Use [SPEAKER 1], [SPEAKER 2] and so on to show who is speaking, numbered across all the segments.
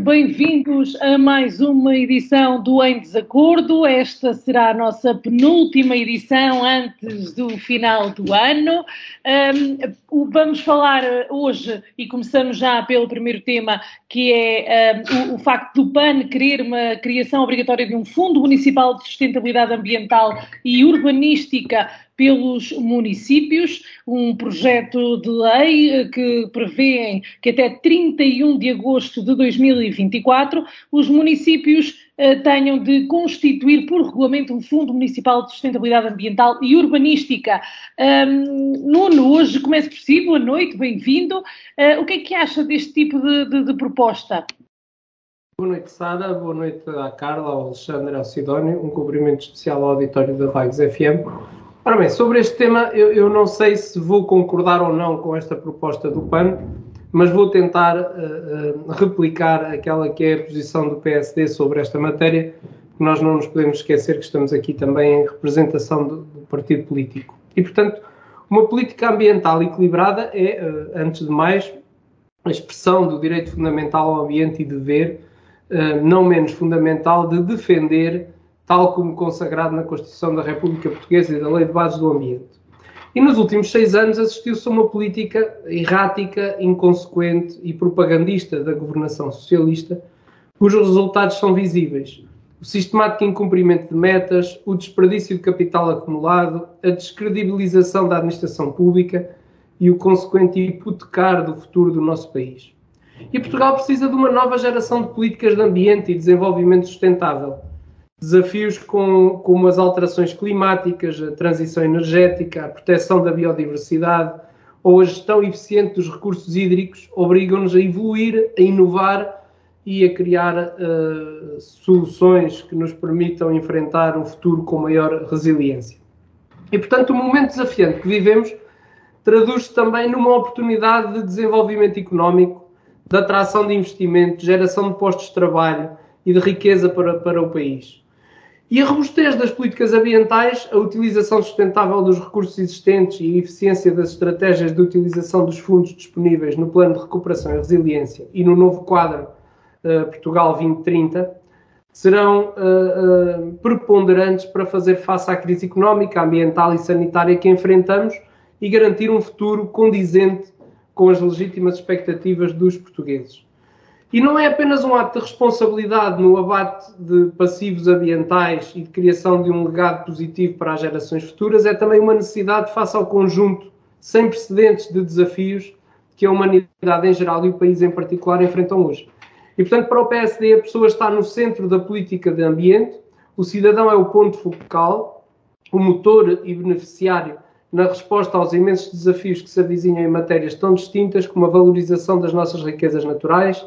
[SPEAKER 1] bem-vindos a mais uma edição do Em Desacordo. Esta será a nossa penúltima edição antes do final do ano. Um, vamos falar hoje, e começamos já pelo primeiro tema, que é um, o, o, facto do PAN querer uma criação obrigatória de um Fundo Municipal de Sustentabilidade Ambiental e Urbanística pelos municípios, um projeto de lei eh, que prevê que até 31 de agosto de 2024 os municípios eh, tenham de constituir por regulamento um Fundo Municipal de Sustentabilidade Ambiental e Urbanística. Um, Nuno, hoje começa por si, boa noite, bem-vindo. Uh, o que é que acha deste tipo de, de, de proposta?
[SPEAKER 2] Boa noite, Sara. Boa noite à Carla, ao Alexandre, ao Sidónio. Um cumprimento especial ao auditório da Vagos FM. Ora bem, sobre este tema, eu, eu, não sei se vou concordar ou não com esta proposta do PAN, mas vou tentar uh, uh, replicar aquela que é a posição do PSD sobre esta matéria, porque nós não nos podemos esquecer que estamos aqui também em representação do, do partido político. E, portanto, uma política ambiental equilibrada é, uh, antes de mais, a expressão do direito fundamental ao ambiente e dever, não menos fundamental, de defender tal como consagrado na Constituição da República Portuguesa e da Lei de Bases do Ambiente. E nos últimos seis anos assistiu-se a uma política errática, inconsequente e propagandista da governação socialista, cujos resultados são visíveis. O sistemático incumprimento de metas, o desperdício de capital acumulado, a descredibilização da administração pública e o consequente hipotecar do futuro do nosso país. E Portugal precisa de uma nova geração de políticas de ambiente e desenvolvimento sustentável desafios com, como as alterações climáticas, a transição energética, a proteção da biodiversidade ou a gestão eficiente dos recursos hídricos obrigam-nos a evoluir, a inovar e a criar uh, soluções que nos permitam enfrentar um futuro com maior resiliência. E, portanto, o momento desafiante que vivemos traduz-se também numa oportunidade de desenvolvimento económico, de atração de investimento, geração de postos de trabalho e de riqueza para, para o país. E a robustez das políticas ambientais, a utilização sustentável dos recursos existentes e a eficiência das estratégias de utilização dos fundos disponíveis no Plano de Recuperação e Resiliência e no novo quadro uh, Portugal 2030 serão uh, uh, preponderantes para fazer face à crise económica, ambiental e sanitária que enfrentamos e garantir um futuro condizente com as legítimas expectativas dos portugueses. E não é apenas um ato de responsabilidade no abate de passivos ambientais e de criação de um legado positivo para as gerações futuras, é também uma necessidade face ao conjunto sem precedentes de desafios que a humanidade em geral e o país em particular enfrentam hoje. E, portanto, para o PSD, a pessoa está no centro da política de ambiente, o cidadão é o ponto focal, o motor e beneficiário na resposta aos imensos desafios que se avizinham em matérias tão distintas como a valorização das nossas riquezas naturais,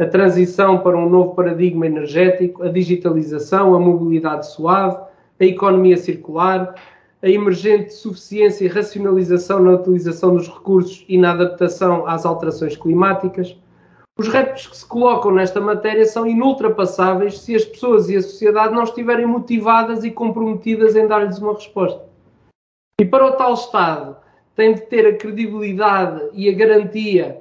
[SPEAKER 2] a transição para um novo paradigma energético, a digitalização, a mobilidade suave, a economia circular, a emergente suficiência e racionalização na utilização dos recursos e na adaptação às alterações climáticas, Os retos que se colocam nesta matéria são inultrapassáveis se as pessoas e a sociedade não estiverem motivadas e comprometidas em dar-lhes uma resposta. E para o tal Estado, tem de ter a credibilidade e a garantia,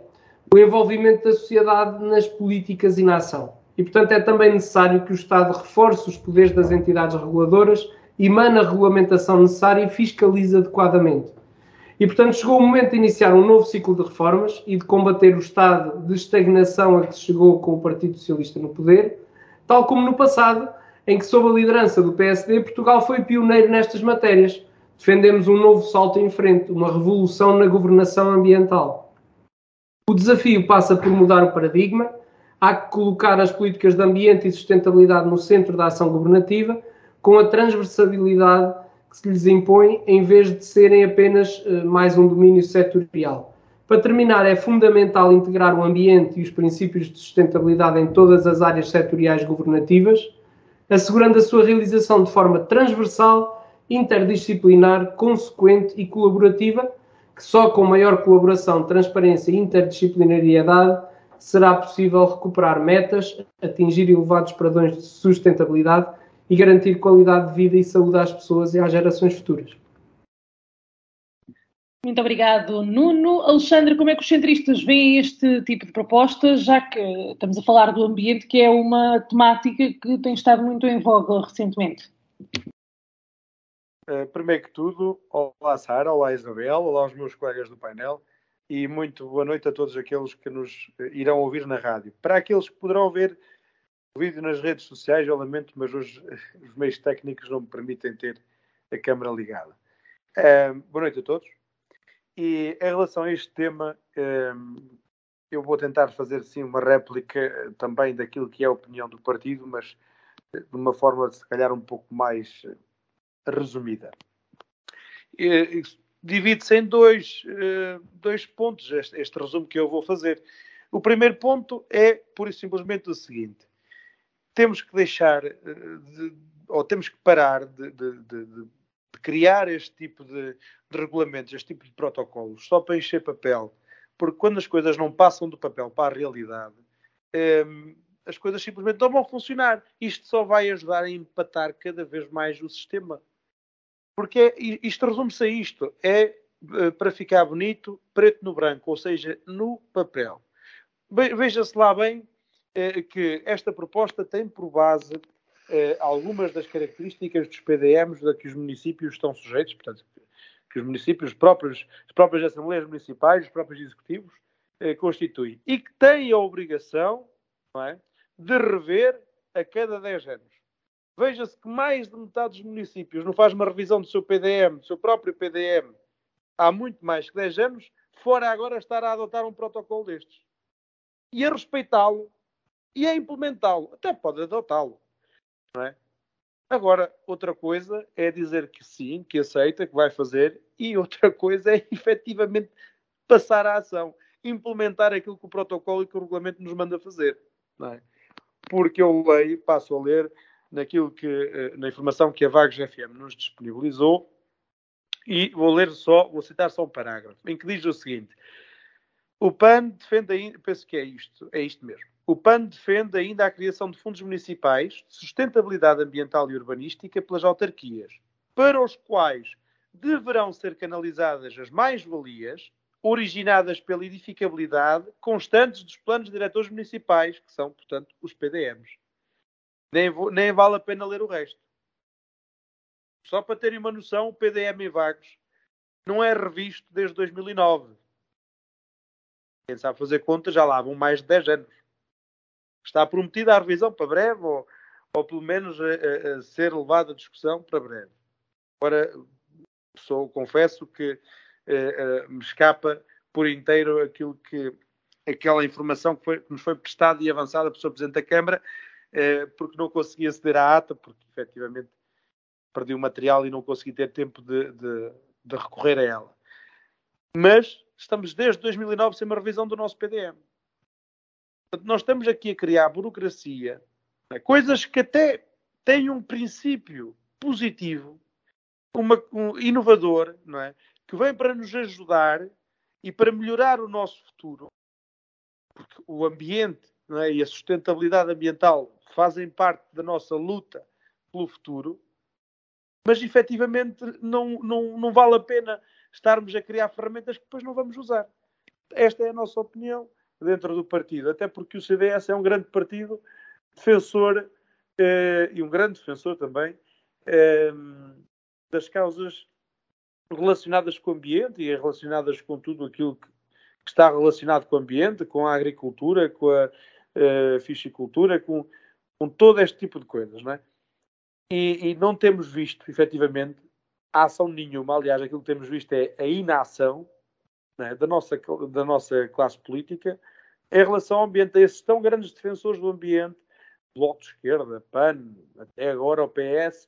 [SPEAKER 2] o envolvimento da sociedade nas políticas e na ação. E, portanto, é também necessário que o Estado reforce os poderes das entidades reguladoras, emana a regulamentação necessária e fiscalize adequadamente. E, portanto, chegou o momento de iniciar um novo ciclo de reformas e de combater o estado de estagnação a que se chegou com o Partido Socialista no poder, tal como no passado, em que, sob a liderança do PSD, Portugal foi pioneiro nestas matérias. Defendemos um novo salto em frente, uma revolução na governação ambiental. O desafio passa por mudar o paradigma, há que colocar as políticas de ambiente e sustentabilidade no centro da ação governativa, com a transversalidade que se lhes impõe, em vez de serem apenas uh, mais um domínio setorial. Para terminar, é fundamental integrar o ambiente e os princípios de sustentabilidade em todas as áreas setoriais governativas, assegurando a sua realização de forma transversal, interdisciplinar, consequente e colaborativa, que só com maior colaboração, transparência e interdisciplinariedade será possível recuperar metas, atingir elevados padrões de sustentabilidade e garantir qualidade de vida e saúde às pessoas e às gerações futuras.
[SPEAKER 1] Muito obrigado, Nuno. Alexandre, como é que os centristas veem este tipo de propostas, já que estamos a falar do ambiente, que é uma temática que tem estado muito em voga recentemente?
[SPEAKER 3] Uh, primeiro que tudo, olá Sara, olá Isabel, olá aos meus colegas do painel e muito boa noite a todos aqueles que nos irão ouvir na rádio. Para aqueles que poderão ver o vídeo nas redes sociais, eu lamento, mas hoje os meios técnicos não me permitem ter a câmera ligada. Uh, boa noite a todos. E em relação a este tema, uh, eu vou tentar fazer sim uma réplica também daquilo que é a opinião do partido, mas de uma forma se calhar um pouco mais resumida. Divide-se em dois, dois pontos este, este resumo que eu vou fazer. O primeiro ponto é, pura e simplesmente, o seguinte: temos que deixar, eh, de, ou temos que parar de, de, de criar este tipo de, regulamentos, este tipo de protocolos, só para encher papel. Porque quando as coisas não passam do papel para a realidade, ehm, as coisas simplesmente não vão funcionar. Isto só vai ajudar a empatar cada vez mais o sistema. Porque isto resume-se a isto: é eh, para ficar bonito, preto no branco, ou seja, no papel. Veja-se lá bem eh, que esta proposta tem por base eh, algumas das características dos PDMs a que os municípios estão sujeitos, portanto, que os municípios próprios, as próprias assembleias municipais, os próprios executivos, constituem. E que têm a obrigação é, de rever a cada 10 anos. Veja-se que mais de metade dos municípios não faz uma revisão do seu PDM, do seu próprio PDM, há muito mais que 10 anos, fora agora estar a adotar um protocolo destes. E a respeitá-lo e a implementá-lo. Até pode adotá-lo. Não é? Agora, outra coisa é dizer que sim, que aceita, que vai fazer, e outra coisa é efetivamente passar à ação, implementar aquilo que o protocolo e que o regulamento nos manda fazer. É? Porque eu leio, passo a ler naquilo que, eh, na informação que a Vagos FM nos disponibilizou, e vou ler só, vou citar só um parágrafo, em que diz o seguinte: o PAN defende ainda, penso que é isto, é isto mesmo. O PAN defende ainda a criação de fundos municipais de sustentabilidade ambiental e urbanística pelas autarquias, para os quais deverão ser canalizadas as mais-valias originadas pela edificabilidade constantes dos planos diretores municipais, que são, portanto, os PDMs. Nem, nem vale a pena ler o resto. Só para terem uma noção, o PDM em Vagos não é revisto desde 2009. Quem sabe fazer contas já lá vão mais de 10 anos. Está prometida a revisão para breve, ou, ou pelo menos a, a, ser levada a discussão para breve. Agora, sou, confesso que eh, eh, me escapa por inteiro aquilo que aquela informação que, foi, que, nos foi prestada e avançada pelo Sr. Presidente da Câmara, porque não consegui aceder à ata, porque efetivamente perdi o material e não consegui ter tempo de, de, de recorrer a ela. Mas estamos desde 2009 sem uma revisão do nosso PDM. Portanto, nós estamos aqui a criar burocracia, né? coisas que até têm um princípio positivo, uma, um inovador, não é? que vem para nos ajudar e para melhorar o nosso futuro. porque o ambiente é? e a sustentabilidade ambiental fazem parte da nossa luta pelo futuro, mas efetivamente não, não, não vale a pena estarmos a criar ferramentas que depois não vamos usar. Esta é a nossa opinião dentro do partido, até porque o CDS é um grande partido defensor eh, e um grande defensor também eh, das causas relacionadas com o ambiente e relacionadas com tudo aquilo que, que está relacionado com o ambiente, com a agricultura, com a fichicultura, com, com todo este tipo de coisas, não é? E, e, não temos visto, efetivamente, ação nenhuma. Aliás, aquilo que temos visto é a inação é? da, nossa, da nossa classe política em relação ao ambiente, a esses tão grandes defensores do ambiente, Bloco de Esquerda, PAN, até agora o PS,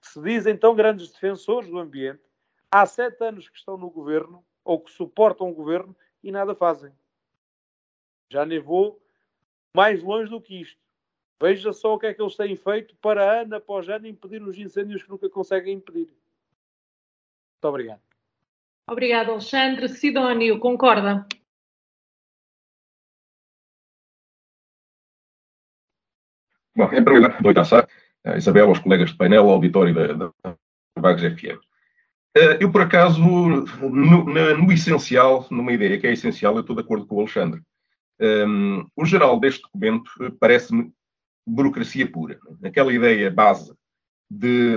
[SPEAKER 3] que se dizem tão grandes defensores do ambiente, há sete anos que estão no governo, ou que suportam o governo, e nada fazem. Já nem vou mais longe do que isto. Veja só o que é que eles têm feito para ano após ano impedir os incêndios que nunca conseguem impedir. Muito obrigado.
[SPEAKER 1] Obrigado, Alexandre. Sidónio, concorda?
[SPEAKER 4] Bom, em primeiro lugar, dou a a Isabel, aos colegas de painel, ao auditório da, da Vagos FM. Eh, eu, por acaso, no, no, essencial, numa ideia que é essencial, eu estou de acordo com o Alexandre. Um, ehm, o geral deste documento parece-me burocracia pura. Aquela ideia base de,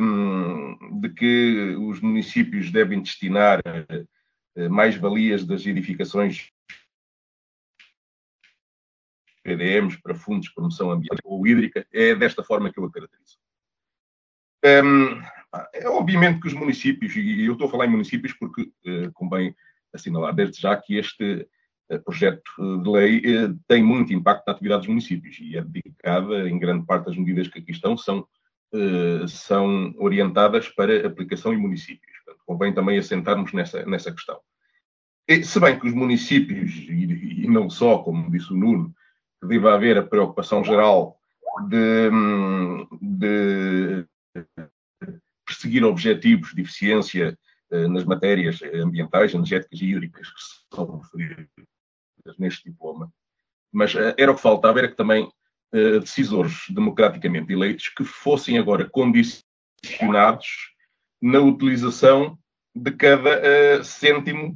[SPEAKER 4] de que os municípios devem destinar eh, mais-valias das edificações PDMs para fundos de promoção ambiental ou hídrica, é desta forma que eu a caracterizo. Um, é obviamente que os municípios, e eu estou a falar em municípios porque uh, convém assinalar desde já que este projeto de lei uh, tem muito impacto na atividade dos municípios e é dedicada, em grande parte das medidas que aqui estão, são, são orientadas para aplicação em municípios. Portanto, convém também assentarmos nessa, nessa questão. E, se bem que os municípios, e, e não só, como disse o Nuno, que deva haver a preocupação geral de, de perseguir objetivos de eficiência eh, nas matérias ambientais, energéticas e hídricas que são referidas neste diploma. Mas eh, era o que faltava, era que também eh, decisores democraticamente eleitos que fossem agora condicionados na utilização de cada cêntimo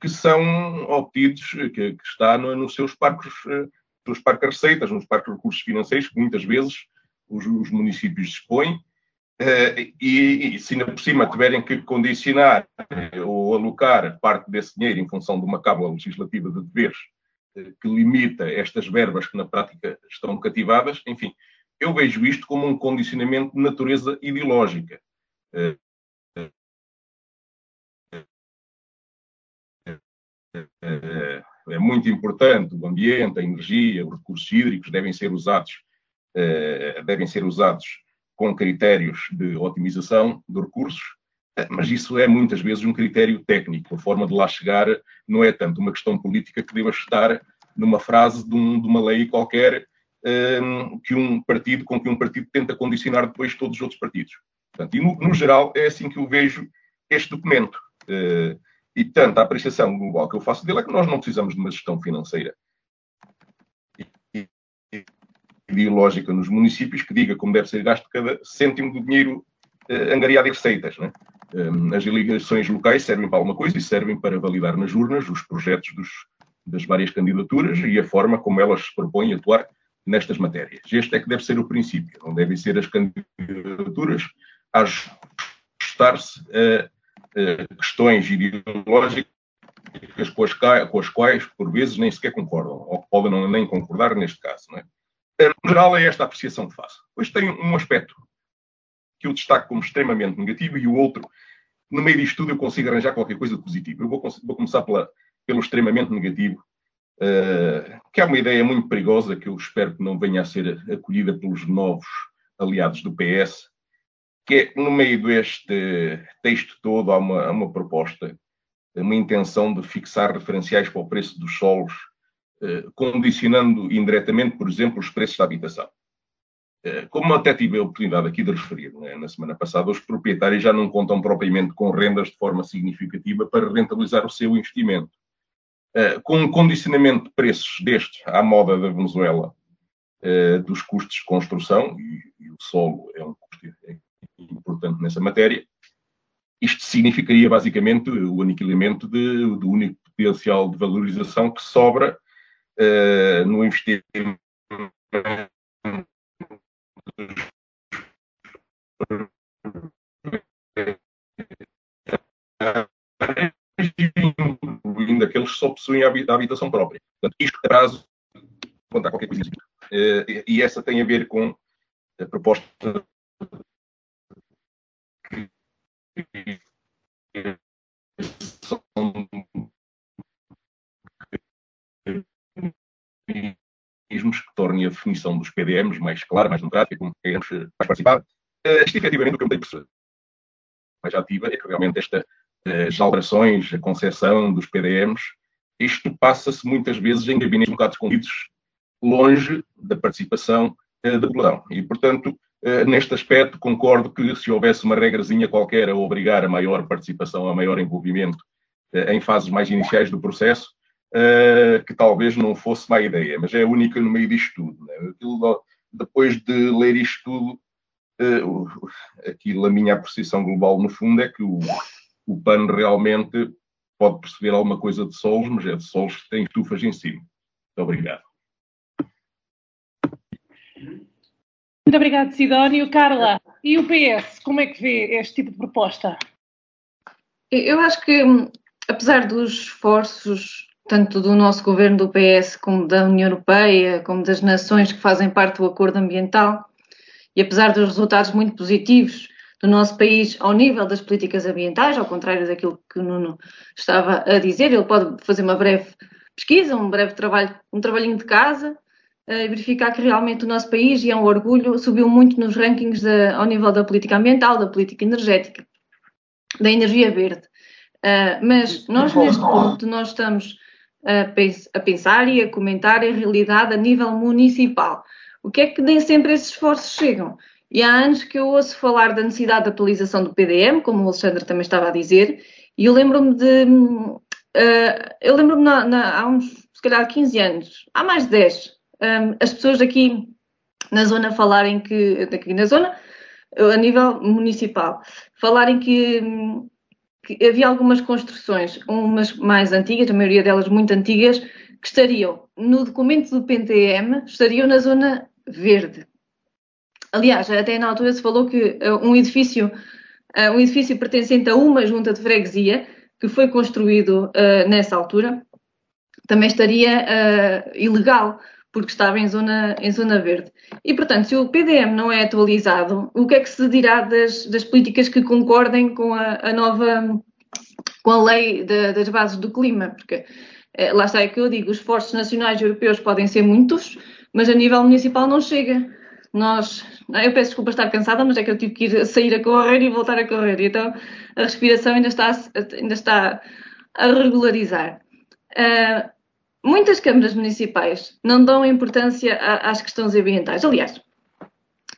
[SPEAKER 4] que são obtidos, que, que está no, nos seus parques nos parques receitas, nos parques recursos financeiros, que muitas vezes os, os municípios dispõem, e, e, se ainda por cima tiverem que condicionar ou alocar parte desse dinheiro em função de uma cábula legislativa de deveres que limita estas verbas que na prática estão cativadas, enfim, eu vejo isto como um condicionamento de natureza ideológica. é muito importante, o ambiente, a energia, os recursos hídricos devem ser usados, eh, devem ser usados com critérios de otimização de recursos, mas isso é muitas vezes um critério técnico. A forma de lá chegar não é tanto uma questão política que deva estar numa frase de, um, de uma lei qualquer um, ehm, que um partido, com que um partido tenta condicionar depois todos os outros partidos. Portanto, e no, no geral é assim que eu vejo este documento. Uh, e, portanto, a apreciação global que eu faço dele é que nós não precisamos de uma gestão financeira ideológica nos municípios que diga como deve ser gasto cada cêntimo do dinheiro uh, angariado em receitas. Né? Um, as eleições locais servem para alguma coisa e servem para validar nas urnas os projetos dos, das várias candidaturas e a forma como elas se propõem a atuar nestas matérias. Este é que deve ser o princípio. Não devem ser as candidaturas a ajustar-se a eh, questões ideológicas com as, com as, quais, por vezes, nem sequer concordam, ou podem nem concordar neste caso. Não é? No geral, é esta a apreciação que faço. Depois tem um aspecto que eu destaco como extremamente negativo e o outro, no meio disto tudo, eu consigo arranjar qualquer coisa de positivo. Eu vou, vou começar pela, pelo extremamente negativo, uh, que é uma ideia muito perigosa que eu espero que não venha a ser acolhida pelos novos aliados do PS, que é, no meio deste texto todo há uma, uma proposta, uma intenção de fixar referenciais para o preço dos solos, eh, condicionando indiretamente, por exemplo, os preços da habitação. Eh, como até tive a oportunidade aqui de referir né, na semana passada, os proprietários já não contam propriamente com rendas de forma significativa para rentabilizar o seu investimento. uh, com um condicionamento de preços destes à moda da Venezuela, uh, dos custos de construção, e, e, o solo é um custo importante nessa matéria, isto significaria basicamente o aniquilamento de, do único potencial de valorização que sobra uh, no investimento incluindo aqueles que só possuem a habitação própria. Portanto, isto a prazo, contar qualquer coisa. Uh, e essa tem a ver com a proposta que que tornem a definição dos PDMs mais clara, mais democrática, com quem mais participar. Uh, isto, efetivamente, o que eu me dei perceber mais ativa é que realmente esta, as alterações, a concessão dos PDMs, isto passa-se muitas vezes em gabinetes um bocado escondidos, longe da participação da população. E, portanto, neste aspecto, concordo que se houvesse uma regrazinha qualquer a obrigar a maior participação, a maior envolvimento em fases mais iniciais do processo, que talvez não fosse má ideia, mas é a única no meio disto tudo. Né? Aquilo, depois de ler isto tudo, aquilo, a minha apreciação global, no fundo, é que o, o PAN realmente pode perceber alguma coisa de solos, mas é de solos que tem estufas em cima. Muito obrigado.
[SPEAKER 1] Muito obrigado, Sidónio. Carla, e o PS, como é que vê este tipo de proposta?
[SPEAKER 5] Eu acho que, apesar dos esforços tanto do nosso governo do PS como da União Europeia, como das nações que fazem parte do acordo ambiental, e apesar dos resultados muito positivos do nosso país ao nível das políticas ambientais, ao contrário daquilo que o Nuno estava a dizer, ele pode fazer uma breve pesquisa, um breve trabalho, um trabalhinho de casa, eh, e verificar que realmente o nosso país, e é um orgulho, subiu muito nos rankings ao nível da política ambiental, da política energética, da energia verde. Uh, mas nós, neste ponto, nós estamos a, pens a pensar e a comentar a realidade a nível municipal. O que é que nem sempre esses esforços chegam? E há anos que eu ouço falar da necessidade de atualização do PDM, como o Alexandre também estava a dizer, e eu lembro-me de. Uh, eu lembro-me há uns, se calhar, 15 anos, há mais de 10, um, as pessoas aqui na zona falarem que. aqui na zona, a nível municipal, falarem que, que havia algumas construções, umas mais antigas, a maioria delas muito antigas, que estariam no documento do PTM, estariam na zona verde. Aliás, até na altura se falou que uh, um edifício, uh, um edifício pertencente a uma junta de freguesia, que foi construído uh, nessa altura, também estaria ilegal, porque estava em zona, em zona verde. E, portanto, se o PDM não é atualizado, o que é que se dirá das, das políticas que concordem com a, a nova, com a lei de, das bases do clima? Porque lá está é que eu digo, os esforços nacionais e europeus podem ser muitos, mas a nível municipal não chega nós. Eu peço desculpa estar cansada, mas é que eu tive que ir sair a correr e voltar a correr. Então a respiração ainda está, ainda está a regularizar. Uh, muitas câmaras municipais não dão importância às questões ambientais. Aliás,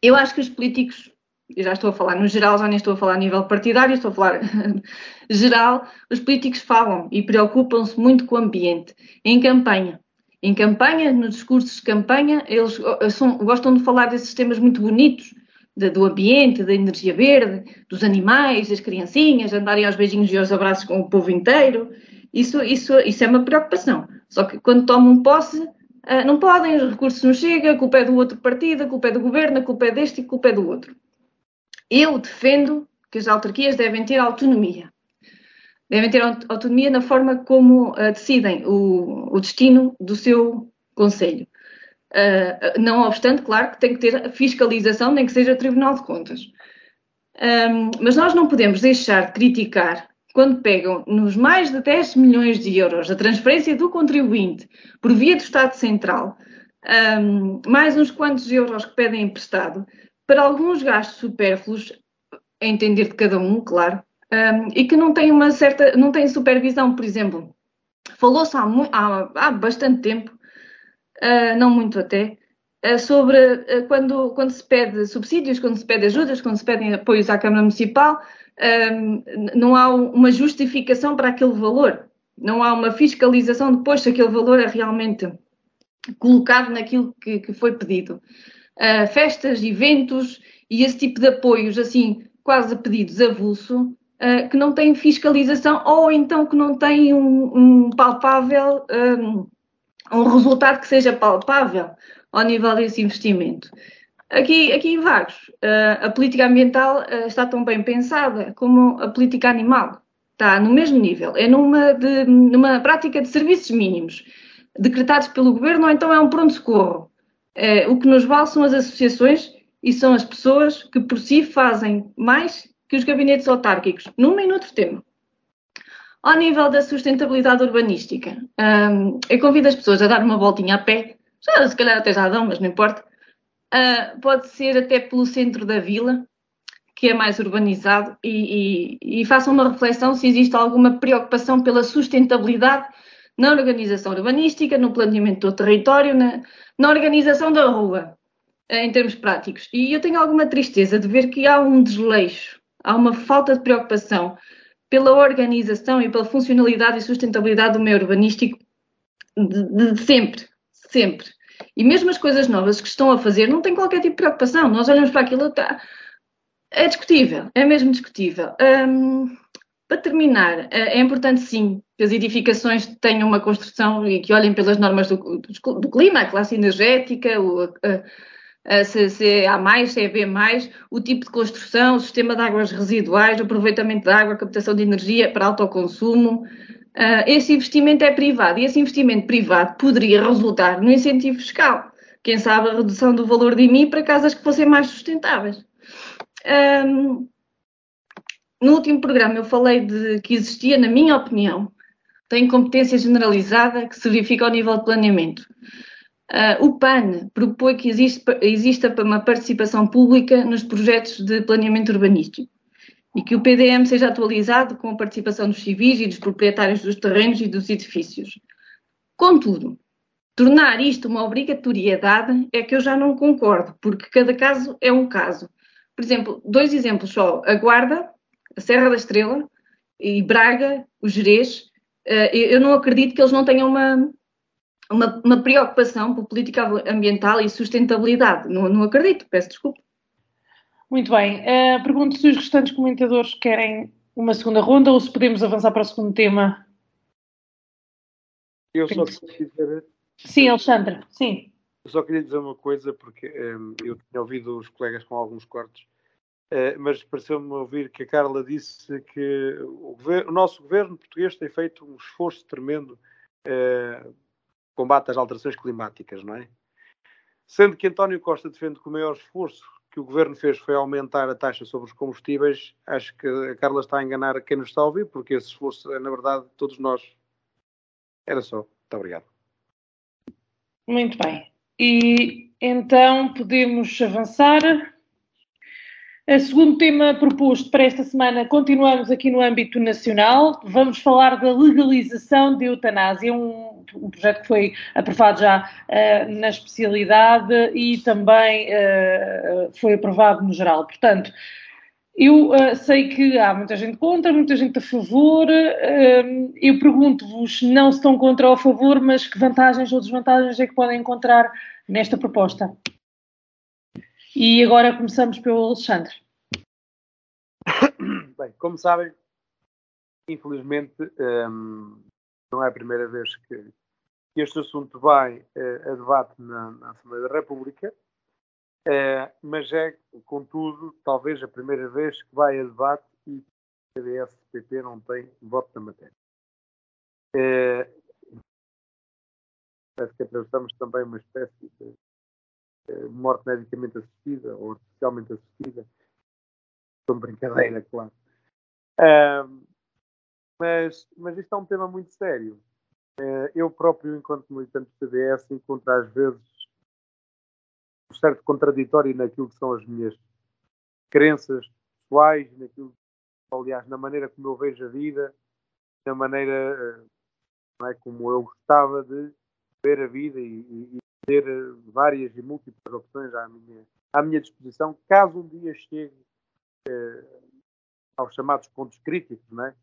[SPEAKER 5] eu acho que os políticos, já estou a falar no geral, já nem estou a falar a nível partidário, estou a falar geral, os políticos falam e preocupam-se muito com o ambiente em campanha em campanha, nos discursos de campanha, eles são, gostam de falar desses temas muito bonitos, de, do ambiente, da energia verde, dos animais, das criancinhas, andarem aos beijinhos e aos abraços com o povo inteiro. Isso, isso, isso é uma preocupação. Só que quando tomam posse, ah, não podem, os recursos não chegam, a culpa é do outro partido, a culpa é do governo, a culpa é deste e a culpa é do outro. Eu defendo que as autarquias devem ter autonomia devem ter autonomia na forma como uh, decidem o, o, destino do seu Conselho. Uh, não obstante, claro que tem que ter fiscalização, nem que seja Tribunal de Contas. Um, mas nós não podemos deixar de criticar quando pegam nos mais de 10 milhões de euros a transferência do contribuinte por via do Estado Central, um, mais uns quantos euros que pedem emprestado, para alguns gastos supérfluos, a entender de cada um, claro, um, e que não tem uma certa, não tem supervisão, por exemplo. Falou-se há, há, há, bastante tempo, uh, não muito até, uh, sobre uh, quando, quando se pede subsídios, quando se pede ajudas, quando se pedem apoios à Câmara Municipal, não há uma justificação para aquele valor. Não há uma fiscalização depois se aquele valor é realmente colocado naquilo que, que foi pedido. Uh, festas, eventos e esse tipo de apoios, assim, quase pedidos avulso, uh, que não têm fiscalização ou então que não têm um, um palpável, um, um, resultado que seja palpável ao nível desse investimento. Aqui, aqui em Vagos, uh, a política ambiental está tão bem pensada como a política animal. Está no mesmo nível. É numa, de, numa prática de serviços mínimos decretados pelo governo ou então é um pronto-socorro. É, o que nos vale são as associações e são as pessoas que por si fazem mais que os gabinetes autárquicos, num e noutro tema. Ao nível da sustentabilidade urbanística, eu convido as pessoas a dar uma voltinha a pé, já se calhar até já dão, mas não importa. Uh, pode ser até pelo centro da vila, que é mais urbanizado, e, e, e façam uma reflexão se existe alguma preocupação pela sustentabilidade na organização urbanística, no planeamento do território, na, na organização da rua, eh, em termos práticos. E eu tenho alguma tristeza de ver que há um desleixo, há uma falta de preocupação pela organização e pela funcionalidade e sustentabilidade do meio urbanístico de, de sempre, sempre. E mesmo as coisas novas que estão a fazer não têm qualquer tipo de preocupação. Nós olhamos para aquilo, está, é discutível, é mesmo discutível. Hum, para terminar, eh, é importante sim que as edificações tenham uma construção e que olhem pelas normas do, do, do clima, a classe energética, o, a, a, se, se é A mais, se é B mais, o tipo de construção, o sistema de águas residuais, o aproveitamento da água, a captação de energia para autoconsumo. Uh, esse investimento é privado e esse investimento privado poderia resultar no incentivo fiscal. Quem sabe a redução do valor de IMI para casas que fossem mais sustentáveis. Um, no último programa eu falei de que existia, na minha opinião, tem competência generalizada que se verifica ao nível de planeamento. Uh, o PAN propõe que existe, exista uma participação pública nos projetos de planeamento urbanístico e que o PDM seja atualizado com a participação dos civis e dos proprietários dos terrenos e dos edifícios. Contudo, tornar isto uma obrigatoriedade é que eu já não concordo, porque cada caso é um caso. Por exemplo, dois exemplos só. A Guarda a Serra da Estrela e Braga, o Jerez, eh, eu não acredito que eles não tenham uma, uma, uma preocupação por política ambiental e sustentabilidade. Não, não acredito, peço desculpa.
[SPEAKER 1] Muito bem. Uh, pergunto se os restantes comentadores querem uma segunda ronda ou se podemos avançar para o segundo tema.
[SPEAKER 3] Eu só queria dizer.
[SPEAKER 1] Sim, Alexandre, sim.
[SPEAKER 3] Eu só queria dizer uma coisa, porque um, eh, eu tinha ouvido os colegas com alguns cortes Uh, mas pareceu-me ouvir que a Carla disse que o, governo, o, nosso governo português tem feito um esforço tremendo uh, combate às alterações climáticas, não é? Sendo que António Costa defende que o maior esforço que o governo fez foi aumentar a taxa sobre os combustíveis, acho que a Carla está a enganar quem nos está a ouvir, porque esse esforço na verdade, todos nós. Era só. Muito obrigado.
[SPEAKER 1] Muito bem. E então podemos avançar. O segundo tema proposto para esta semana, continuamos aqui no âmbito nacional. Vamos falar da legalização de eutanásia, um, um projeto que foi aprovado já uh, na especialidade e também uh, foi aprovado no geral. Portanto, eu uh, sei que há muita gente contra, muita gente a favor. eu pergunto-vos não se estão contra ou a favor, mas que vantagens ou desvantagens é que podem encontrar nesta proposta? E agora começamos pelo Alexandre.
[SPEAKER 3] Bem, como sabem, infelizmente não é a primeira vez que, este assunto vai uh, a debate na, na, Assembleia da República, uh, mas é, contudo, talvez a primeira vez que vai a debate e o CDS e o PP não tem voto na matéria. Uh, parece que atravessamos também uma espécie de morte medicamente assistida ou artificialmente assistida. Com brincadeira, claro. Mas, mas isto é um tema muito sério. Uh, eu próprio, enquanto militante do CDS, encontro às vezes um certo contraditório naquilo que são as minhas crenças pessoais, naquilo, aliás, na maneira como eu vejo a vida, na maneira uh, é, como eu gostava de ver a vida e, e, ter várias e múltiplas opções à minha, à minha disposição, caso um dia chegue eh, aos chamados pontos críticos, não é?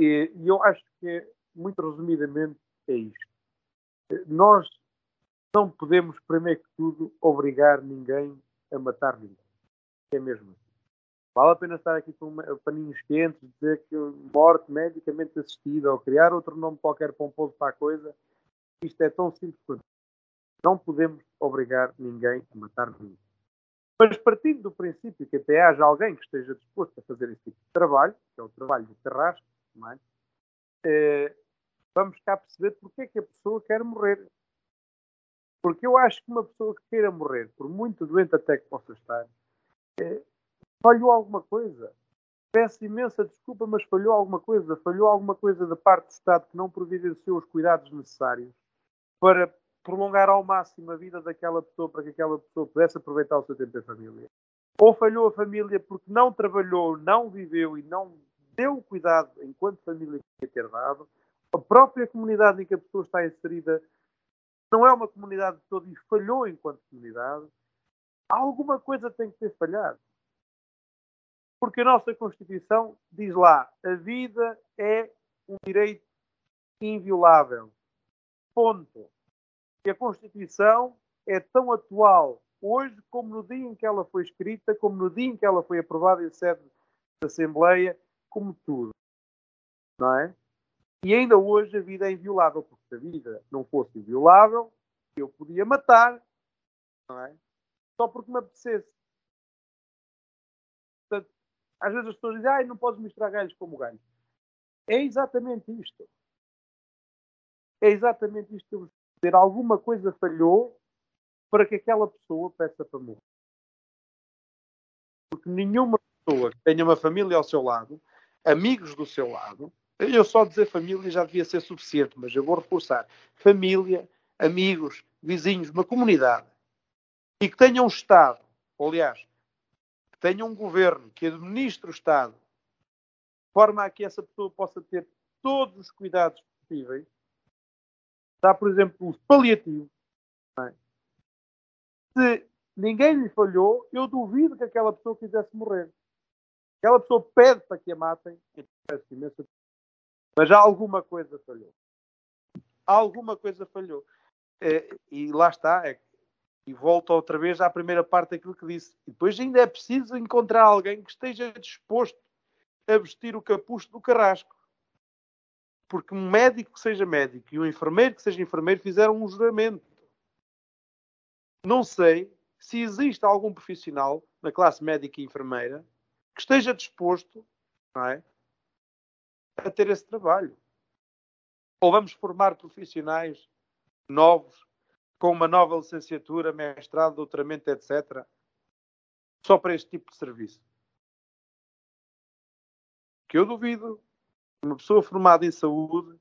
[SPEAKER 3] E, eu acho que, muito resumidamente, é isto. Nós não podemos, primeiro que tudo, obrigar ninguém a matar ninguém. É mesmo assim. Vale a pena estar aqui com paninhos quentes, dizer que morte medicamente assistida ou criar outro nome qualquer pomposo para a coisa. Isto é tão simples quanto. Não podemos obrigar ninguém a matar ninguém. Mas partindo do princípio que até haja alguém que esteja disposto a fazer esse tipo de trabalho, que é o trabalho de terrasco, é? Eh, vamos cá perceber porque é que a pessoa quer morrer. Porque eu acho que uma pessoa que queira morrer, por muito doente até que possa estar, é, falhou alguma coisa. Peço imensa desculpa, mas falhou alguma coisa. Falhou alguma coisa da parte do Estado que não providenciou os cuidados necessários para prolongar ao máximo a vida daquela pessoa, para que aquela pessoa pudesse aproveitar o seu tempo em família. Ou falhou a família porque não trabalhou, não viveu e não deu cuidado enquanto família que ter dado. A própria comunidade em que a pessoa está inserida não é uma comunidade de todo e falhou enquanto comunidade. Alguma coisa tem que ter falhado. Porque a nossa Constituição diz lá: a vida é um direito inviolável. Ponto. E a Constituição é tão atual hoje como no dia em que ela foi escrita, como no dia em que ela foi aprovada em sede da Assembleia, como tudo. Não é? E ainda hoje a vida é inviolável, porque se a vida não fosse inviolável, eu podia matar, não é? Só porque me apetecesse. Às vezes as pessoas dizem, ah, não podes misturar galhos como galhos. É exatamente isto. É exatamente isto que eu dizer. Alguma coisa falhou para que aquela pessoa peça para morrer. Porque nenhuma pessoa que tenha uma família ao seu lado, amigos do seu lado, eu só dizer família já devia ser suficiente, mas eu vou reforçar. Família, amigos, vizinhos, uma comunidade, e que tenha um Estado, aliás, tenha um governo que administre o Estado, de forma a que essa pessoa possa ter todos os cuidados possíveis, dá, por exemplo, os paliativos. É? Se ninguém lhe falhou, eu duvido que aquela pessoa quisesse morrer. Aquela pessoa pede para que a matem, mas alguma coisa falhou. Alguma coisa falhou. É, e lá está, é e volto outra vez à primeira parte daquilo que disse. E depois ainda é preciso encontrar alguém que esteja disposto a vestir o capuz do carrasco. Porque um médico que seja médico e um enfermeiro que seja enfermeiro fizeram um juramento. Não sei se existe algum profissional na classe médica e enfermeira que esteja disposto é, a ter esse trabalho. Ou vamos formar profissionais novos com uma nova licenciatura, mestrado, doutoramento, etc., só para este tipo de serviço. Que eu duvido uma pessoa formada em saúde,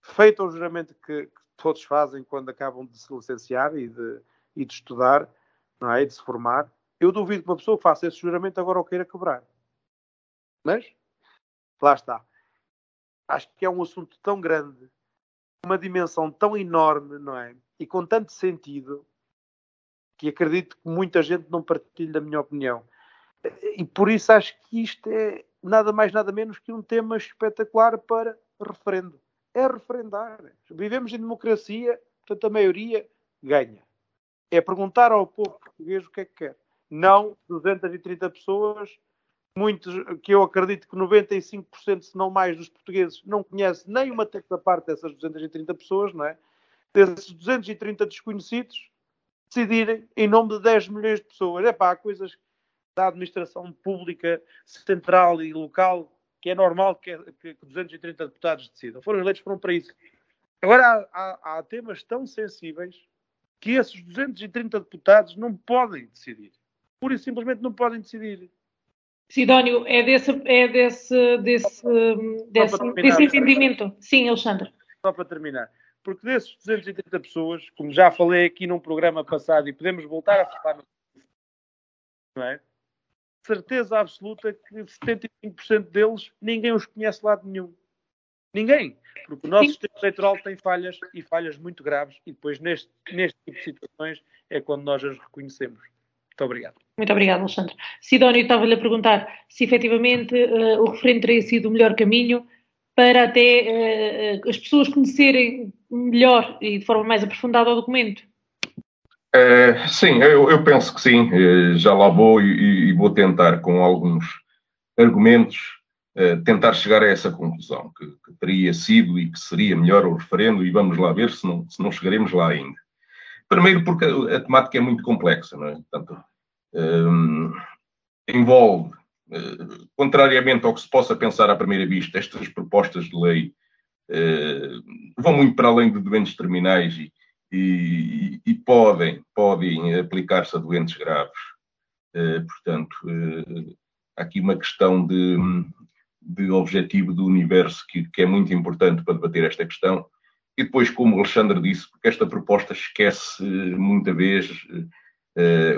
[SPEAKER 3] feito o juramento que, que, todos fazem quando acabam de se licenciar e de, e de estudar, não é? E de se formar, eu duvido que uma pessoa faça esse juramento agora o queira quebrar. Mas, lá está. Acho que é um assunto tão grande, uma dimensão tão enorme, não é? e com tanto sentido que acredito que muita gente não partilha da minha opinião. E por isso acho que isto é nada mais, nada menos que um tema espetacular para referendo. É referendar. Vivemos em democracia, portanto a maioria ganha. É perguntar ao povo português o que é que quer. Não 230 pessoas, muitos, que eu acredito que 95%, se não mais, dos portugueses não conhecem nem uma terça parte dessas 230 pessoas, não é? desses 230 desconhecidos decidirem em nome de 10 milhões de pessoas. É pá, há coisas da administração pública central e local que é normal que, que 230 deputados decidam. Foram eleitos foram para isso. Agora há, há, há, temas tão sensíveis que esses 230 deputados não podem decidir. Pura e simplesmente não podem decidir.
[SPEAKER 1] Sidónio, é desse, é desse, desse, desse, desse entendimento. Sim, Alexandre.
[SPEAKER 3] Só para terminar porque desses 230 pessoas, como já falei aqui num programa passado e podemos voltar a falar, não é? Certeza absoluta que 75% deles ninguém os conhece de lado nenhum. Ninguém. Porque o nosso Sim. sistema eleitoral tem falhas e falhas muito graves e depois neste, neste tipo de situações é quando nós as reconhecemos. Muito obrigado.
[SPEAKER 1] Muito obrigado, Alexandre. Sidónio estava-lhe a perguntar se efetivamente uh, o referendo teria sido o melhor caminho para até uh, as pessoas conhecerem melhor e de forma mais aprofundada o documento?
[SPEAKER 4] Uh, sim, eu, eu, penso que sim. Uh, já lá vou e, e, vou tentar, com alguns argumentos, tentar chegar a essa conclusão, que, que, teria sido e que seria melhor o referendo, e vamos lá ver se não, se não chegaremos lá ainda. Primeiro porque a, temática é muito complexa, não é? Portanto, um, envolve eh, contrariamente ao que se possa pensar à primeira vista, estas propostas de lei uh, vão muito para além de doentes terminais e, e, e podem, podem aplicar-se a doentes graves. Uh, portanto, há aqui uma questão de, de objetivo do universo que, que, é muito importante para debater esta questão. E depois, como o Alexandre disse, porque esta proposta esquece muita vez eh,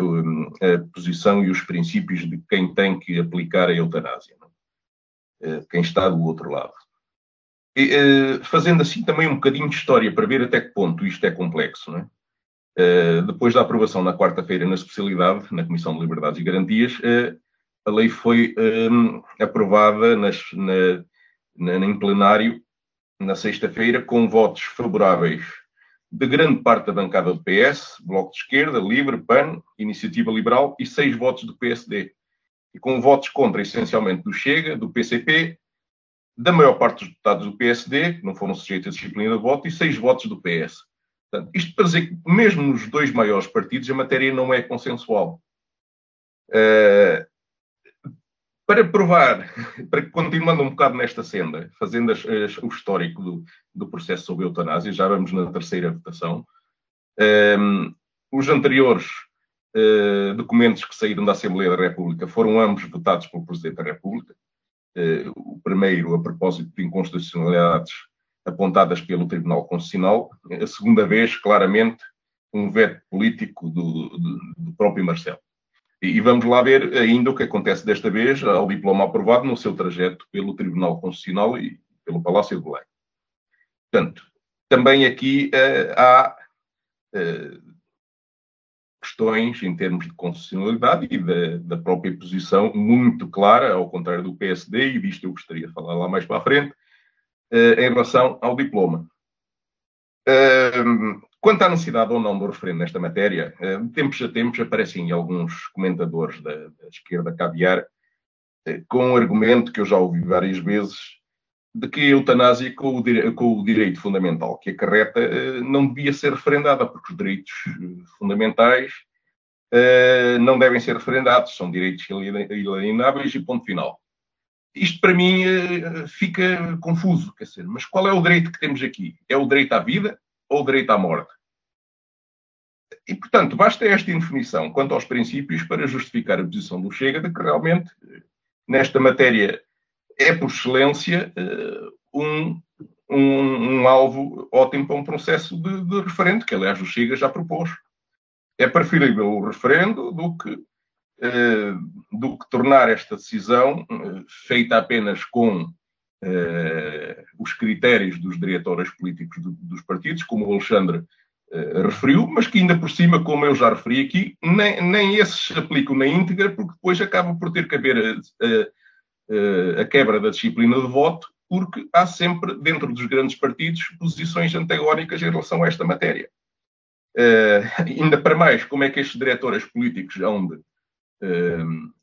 [SPEAKER 4] a posição e os princípios de quem tem que aplicar a eutanásia, é? quem está do outro lado. E, eh, fazendo assim também um bocadinho de história para ver até que ponto isto é complexo. Não é? depois da aprovação na quarta-feira na especialidade, na Comissão de Liberdades e Garantias, a lei foi aprovada nas, na, na, em plenário na sexta-feira com votos favoráveis de grande parte da bancada do PS, Bloco de Esquerda, Livre, PAN, Iniciativa Liberal e seis votos do PSD. E com votos contra, essencialmente, do Chega, do PCP, da maior parte dos deputados do PSD, que não foram sujeitos à disciplina de voto, e seis votos do PS. Portanto, isto para dizer que, mesmo nos dois maiores partidos, a matéria não é consensual. Uh, para provar, para continuando um bocado nesta senda, fazendo as, as, o histórico do, do, processo sobre a eutanásia, já vamos na terceira votação. Um, ehm, os anteriores uh, documentos que saíram da Assembleia da República foram ambos votados pelo Presidente da República. Uh, o primeiro, a propósito de inconstitucionalidades apontadas pelo Tribunal Constitucional. A segunda vez, claramente, um veto político do, do, do próprio Marcelo. E vamos lá ver ainda o que acontece desta vez ao diploma aprovado no seu trajeto pelo Tribunal Constitucional e pelo Palácio de Belém. Portanto, também aqui uh, há uh, questões em termos de constitucionalidade e da, da, própria posição muito clara, ao contrário do PSD, e disto eu gostaria de falar lá mais para a frente, uh, em relação ao diploma. Quanto à necessidade ou não do referendo nesta matéria, eh, de tempos a tempos aparecem alguns comentadores da, da esquerda caviar eh, com um argumento que eu já ouvi várias vezes de que a eutanásia com o, com o direito fundamental que acarreta eh, não devia ser referendada, porque os direitos fundamentais não devem ser referendados, são direitos inalienáveis e ponto final. Isto para mim fica confuso, quer dizer, mas qual é o direito que temos aqui? É o direito à vida ou direito à morte? E, portanto, basta esta indefinição quanto aos princípios para justificar a posição do Chega de que realmente, nesta matéria, é por excelência eh, um, um, um alvo ótimo para um processo de, de, referendo, que aliás o Chega já propôs. É preferível o referendo do que, eh, do que tornar esta decisão eh, feita apenas com os critérios dos diretores políticos do, dos partidos, como o Alexandre uh, referiu, mas que ainda por cima, como eu já referi aqui, nem, nem esses se aplicam na íntegra, porque depois acaba por ter que haver a, a, a quebra da disciplina de voto, porque há sempre, dentro dos grandes partidos, posições antagónicas em relação a esta matéria. Uh, ainda para mais, como é que estes diretores políticos hão de uh,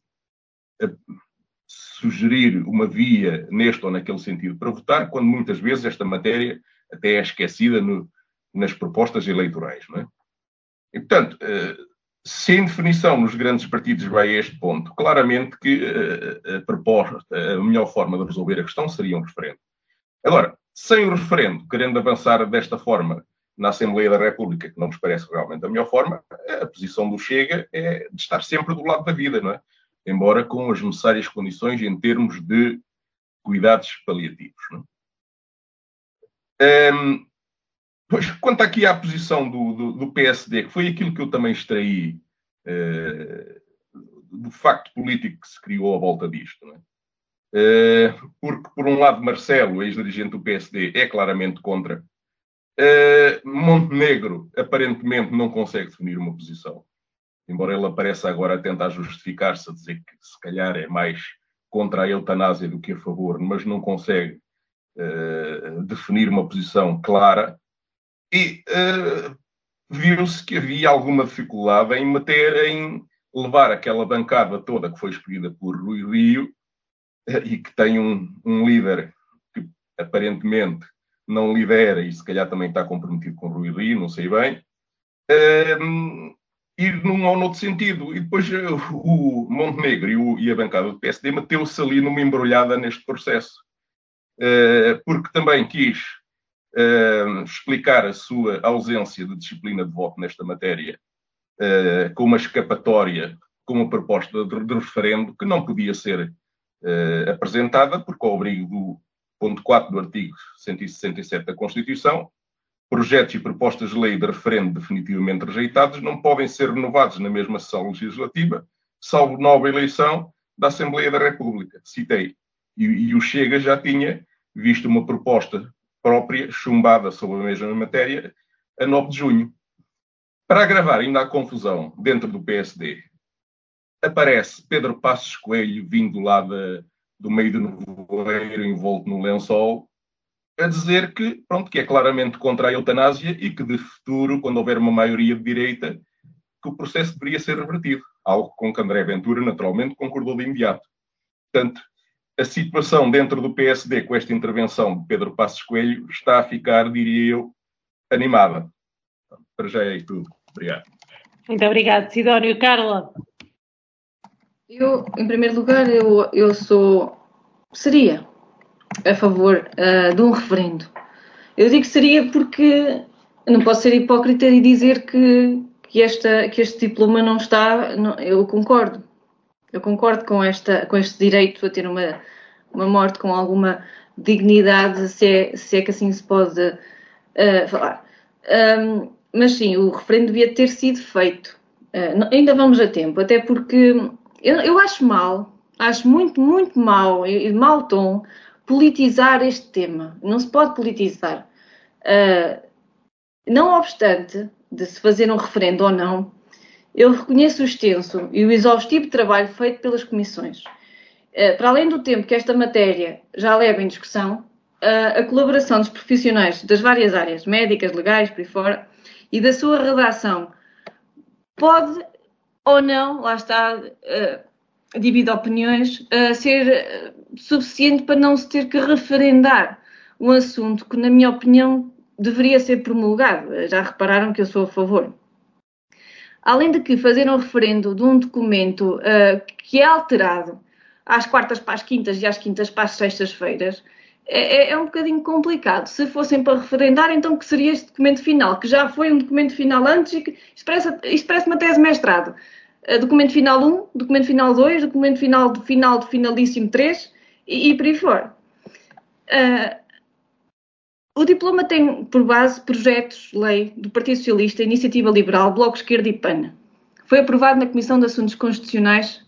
[SPEAKER 4] sugerir uma via neste ou naquele sentido para votar, quando muitas vezes esta matéria até é esquecida no, nas propostas eleitorais. Não é? E, portanto, eh, se definição nos grandes partidos vai a este ponto, claramente que eh, a proposta, a melhor forma de resolver a questão seria um referendo. Agora, sem o referendo, querendo avançar desta forma na Assembleia da República, que não nos parece realmente a melhor forma, a posição do Chega é de estar sempre do lado da vida, não é? Embora com as necessárias condições em termos de cuidados paliativos. É? um, Pois, quanto aqui à posição do, do, do, PSD, que foi aquilo que eu também extraí eh, do facto político que se criou à volta disto, é? eh, porque, por um lado, Marcelo, ex-dirigente do PSD, é claramente contra. Eh, Montenegro, aparentemente, não consegue definir uma posição, embora ele apareça agora a tentar justificar-se, a dizer que se calhar é mais contra a eutanásia do que a favor, mas não consegue uh, definir uma posição clara. E uh, viu-se que havia alguma dificuldade em meter, em levar aquela bancada toda que foi escolhida por Rui Rio e que tem um, um líder que aparentemente não lidera e se calhar também está comprometido com Rui Rio, não sei bem, uh, ir num ou noutro sentido. E depois o Montenegro e, o, e a bancada do PSD meteu-se ali numa embrulhada neste processo. Uh, porque também quis uh, explicar a sua ausência de disciplina de voto nesta matéria com uma escapatória, com uma proposta de, de referendo que não podia ser apresentada, porque ao abrigo do ponto 4 do artigo 167 da Constituição, projetos e propostas de lei de referendo definitivamente rejeitados não podem ser renovados na mesma sessão legislativa, salvo nova eleição da Assembleia da República. Citei. E, e o Chega já tinha visto uma proposta própria chumbada sobre a mesma matéria a 9 de junho. Para agravar ainda a confusão dentro do PSD, aparece Pedro Passos Coelho vindo lá de, do meio do nevoeiro envolto no lençol a dizer que, pronto, que é claramente contra a eutanásia e que de futuro, quando houver uma maioria de direita, que o processo deveria ser revertido. Algo com que André Ventura, naturalmente, concordou de imediato. Portanto, a situação dentro do PSD com esta intervenção de Pedro Passos Coelho está a ficar, diria eu, animada. Para já é tudo. Obrigado.
[SPEAKER 1] Muito obrigado, Sidónio. Carla?
[SPEAKER 5] Eu, em primeiro lugar, eu, eu sou, seria a favor uh, de um referendo. Eu digo que seria porque não posso ser hipócrita e dizer que, que, esta, que este diploma não está. Não, eu concordo. Eu concordo com, esta, com este direito a ter uma, uma morte com alguma dignidade, se é, se é que assim se pode uh, falar. Um, mas sim, o referendo devia ter sido feito. Uh, ainda vamos a tempo, até porque eu, eu acho mal, acho muito, muito mal, e mal tom, politizar este tema. Não se pode politizar. Uh, não obstante de se fazer um referendo ou não, eu reconheço o extenso e o exaustivo trabalho feito pelas comissões. Uh, para além do tempo que esta matéria já leva em discussão, uh, a colaboração dos profissionais das várias áreas, médicas, legais, por aí fora, e da sua redação, pode ou não, lá está, opiniões, a ser eh, suficiente para não se ter que referendar um assunto que, na minha opinião, deveria ser promulgado. Já repararam que eu sou a favor. Além de que fazer um referendo de um documento uh, que é alterado às quartas para as quintas e às quintas para as sextas-feiras é, é, é, um bocadinho complicado. Se fossem para referendar, então que seria este documento final, que já foi um documento final antes e que parece uma tese mestrado. Eh, documento final 1, documento final 2, documento final final de finalíssimo 3 e, e por aí fora. Uh, o diploma tem por base projetos, lei do Partido Socialista, Iniciativa Liberal, Bloco Esquerdo e PAN. Foi aprovado na Comissão de Assuntos Constitucionais,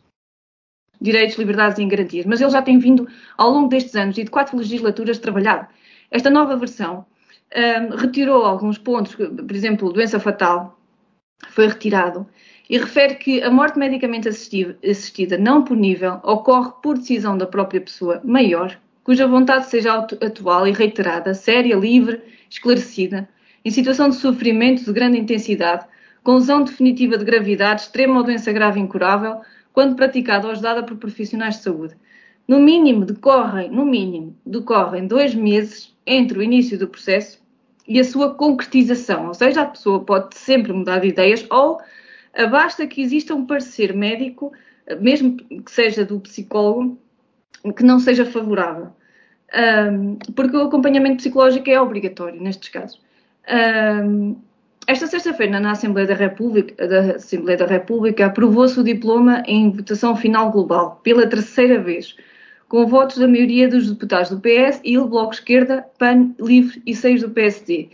[SPEAKER 5] Direitos, Liberdades e Garantias, mas ele já tem vindo ao longo destes anos e de quatro legislaturas trabalhado. Esta nova versão uh, retirou alguns pontos, por exemplo, doença fatal foi retirado, e refere que a morte medicamente assistida não punível ocorre por decisão da própria pessoa maior, cuja vontade seja atual e reiterada, séria, livre, esclarecida, em situação de sofrimento de grande intensidade, com lesão definitiva de gravidade, extrema ou doença grave incurável, quando praticada ou ajudada por profissionais de saúde. No mínimo decorrem, no mínimo, decorrem dois meses entre o início do processo e a sua concretização, ou seja, a pessoa pode sempre mudar de ideias ou basta que exista um parecer médico, mesmo que seja do psicólogo, que não seja favorável. Um, porque o acompanhamento psicológico é obrigatório nestes casos. Um, esta sexta-feira, na Assembleia da República, da Assembleia da República aprovou-se o diploma em votação final global, pela terceira vez, com votos da maioria dos deputados do PS e do Bloco Esquerda, PAN, LIVRE e seis do PSD.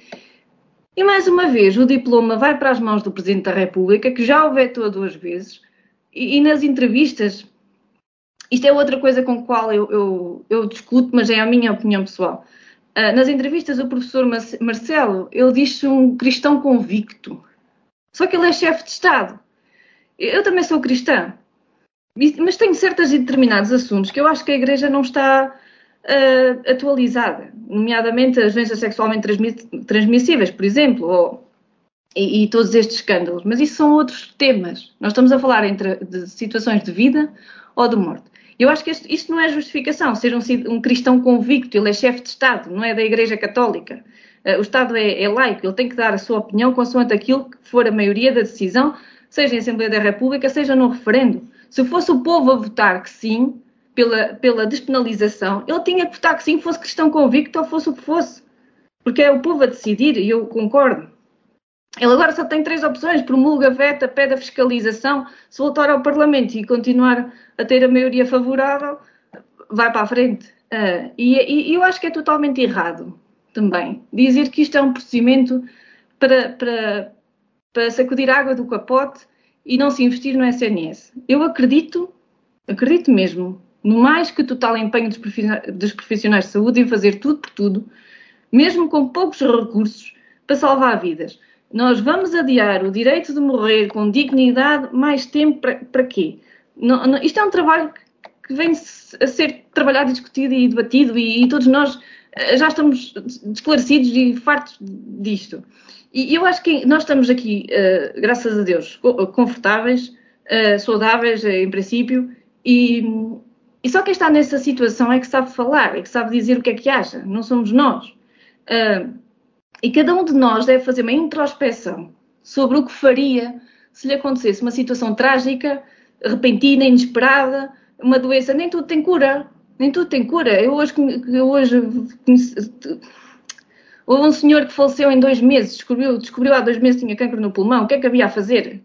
[SPEAKER 5] E mais uma vez, o diploma vai para as mãos do Presidente da República, que já o vetou duas vezes, e, e nas entrevistas, isto é outra coisa com a qual eu, eu, eu, discuto, mas é a minha opinião pessoal. Uh, nas entrevistas, o professor Marcelo, ele diz-se um cristão convicto. Só que ele é chefe de Estado. Eu também sou cristã. Mas tenho certos e determinados assuntos que eu acho que a Igreja não está uh, atualizada, nomeadamente as doenças sexualmente transmissíveis, por exemplo, ou, e, e, todos estes escândalos. Mas isso são outros temas. Nós estamos a falar entre, de situações de vida ou de morte. Eu acho que isto, isto não é justificação. Ser um, um, cristão convicto, ele é chefe de Estado, não é da Igreja Católica. Uh, o Estado é, é laico, ele tem que dar a sua opinião consoante aquilo que for a maioria da decisão, seja em Assembleia da República, seja no referendo. Se fosse o povo a votar que sim, pela, pela despenalização, ele tinha que votar que sim, fosse cristão convicto ou fosse o que fosse. Porque é o povo a decidir, e eu concordo. Ele agora só tem três opções: promulga, veta, pede a fiscalização. Se voltar ao Parlamento e continuar a ter a maioria favorável, vai para a frente. Uh, e, e, eu acho que é totalmente errado também dizer que isto é um procedimento para, para, para sacudir água do capote e não se investir no SNS. Eu acredito, acredito mesmo, no mais que total empenho dos profissionais de saúde em fazer tudo por tudo, mesmo com poucos recursos, para salvar vidas. Nós vamos adiar o direito de morrer com dignidade mais tempo para, para quê? Não, não, isto é um trabalho que vem a ser trabalhado, discutido e debatido e, e todos nós eh, já estamos esclarecidos e fartos disto. E eu acho que nós estamos aqui, uh, graças a Deus, confortáveis, uh, saudáveis, em princípio, e, e, só quem está nessa situação é que sabe falar, é que sabe dizer o que é que acha, não somos nós. Uh, e cada um de nós deve fazer uma introspeção sobre o que faria se lhe acontecesse uma situação trágica, repentina, inesperada, uma doença. Nem tudo tem cura. Nem tudo tem cura. Eu hoje, eu hoje houve um senhor que faleceu em dois meses, descobriu, descobriu há dois meses que tinha câncer no pulmão. O que é que havia a fazer?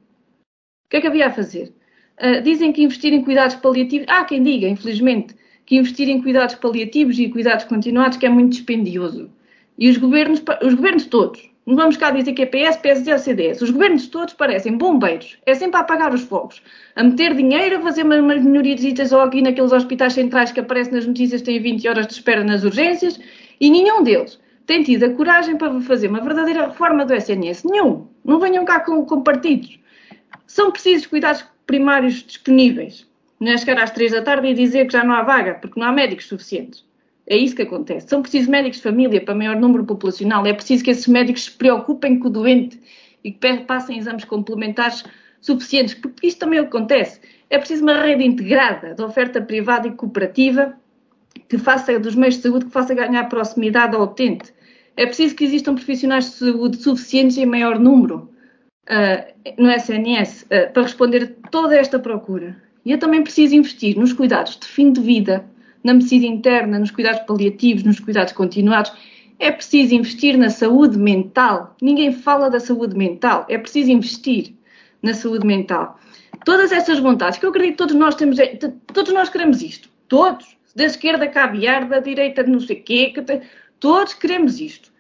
[SPEAKER 5] O que é que havia a fazer? Uh, dizem que investir em cuidados paliativos. Há quem diga, infelizmente, que investir em cuidados paliativos e cuidados continuados que é muito dispendioso. E os governos, os governos todos, não vamos cá dizer que é PS, PSD ou CDS, os governos todos parecem bombeiros, é sempre a apagar os fogos, a meter dinheiro, a fazer umas melhorias ou aqui naqueles hospitais centrais que aparecem nas notícias têm 20 horas de espera nas urgências, e nenhum deles tem tido a coragem para fazer uma verdadeira reforma do SNS. Nenhum. Não venham cá com, com partidos. São precisos cuidados primários disponíveis. Não é chegar às três da tarde e dizer que já não há vaga, porque não há médicos suficientes. É isso que acontece. São precisos médicos de família para maior número populacional. É preciso que esses médicos se preocupem com o doente e que passem exames complementares suficientes, porque isto também acontece. É preciso uma rede integrada de oferta privada e cooperativa que faça dos meios de saúde que faça ganhar proximidade ao utente. É preciso que existam profissionais de saúde suficientes em maior número no SNS uh, para responder a toda esta procura. E eu também preciso investir nos cuidados de fim de vida na medicina interna, nos cuidados paliativos, nos cuidados continuados. É preciso investir na saúde mental. Ninguém fala da saúde mental. É preciso investir na saúde mental. Todas essas vontades, que eu acredito que todos nós temos, é, todos nós queremos isto. Todos. Da esquerda caviar, da direita não sei quê, todos queremos isto.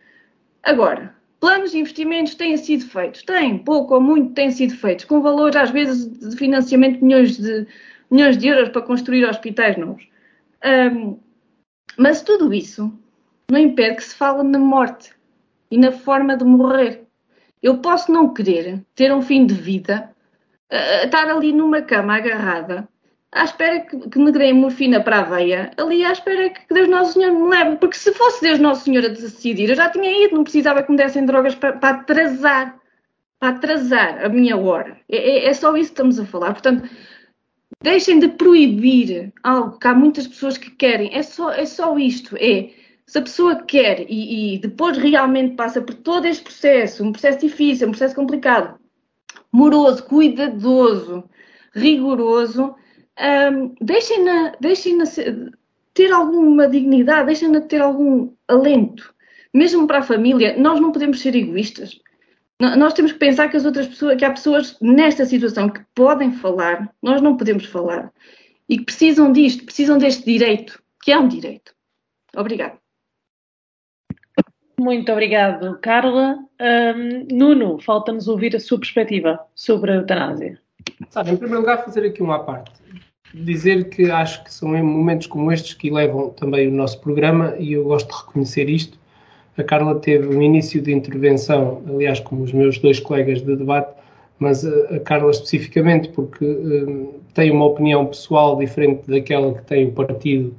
[SPEAKER 5] Agora, planos de investimentos têm sido feitos. Têm, pouco ou muito têm sido feitos, com valores às vezes de financiamento de milhões de, milhões de euros para construir hospitais novos. Um, mas tudo isso não impede que se fale na morte e na forma de morrer. Eu posso não querer ter um fim de vida, uh, estar ali numa cama agarrada, à espera que, que me deem morfina para a veia, ali à espera que Deus Nosso Senhor me leve. Porque se fosse Deus Nosso Senhor a decidir, eu já tinha ido, não precisava que me dessem drogas para, para atrasar, para atrasar a minha hora. É, é, é só isso que estamos a falar. Portanto, Deixem de proibir algo que há muitas pessoas que querem. É só, é só isto. É se a pessoa quer e, e depois realmente passa por todo este processo, um processo difícil, um processo complicado, moroso, cuidadoso, rigoroso, um, deixem-na deixem ter alguma dignidade, deixem-na ter algum alento. Mesmo para a família, nós não podemos ser egoístas. Nós temos que pensar que as outras pessoas, que há pessoas nesta situação que podem falar, nós não podemos falar e que precisam disto, precisam deste direito, que é um direito. Obrigada.
[SPEAKER 1] Muito obrigado, Carla. Um, Nuno, falta-nos ouvir a sua perspectiva sobre a eutanásia.
[SPEAKER 2] Sabe, em primeiro lugar, fazer aqui uma parte. Dizer que acho que são momentos como estes que levam também o nosso programa e eu gosto de reconhecer isto a Carla teve um início de intervenção, aliás, como os meus dois colegas de debate, mas a, Carla especificamente porque um, tem uma opinião pessoal diferente daquela que tem o partido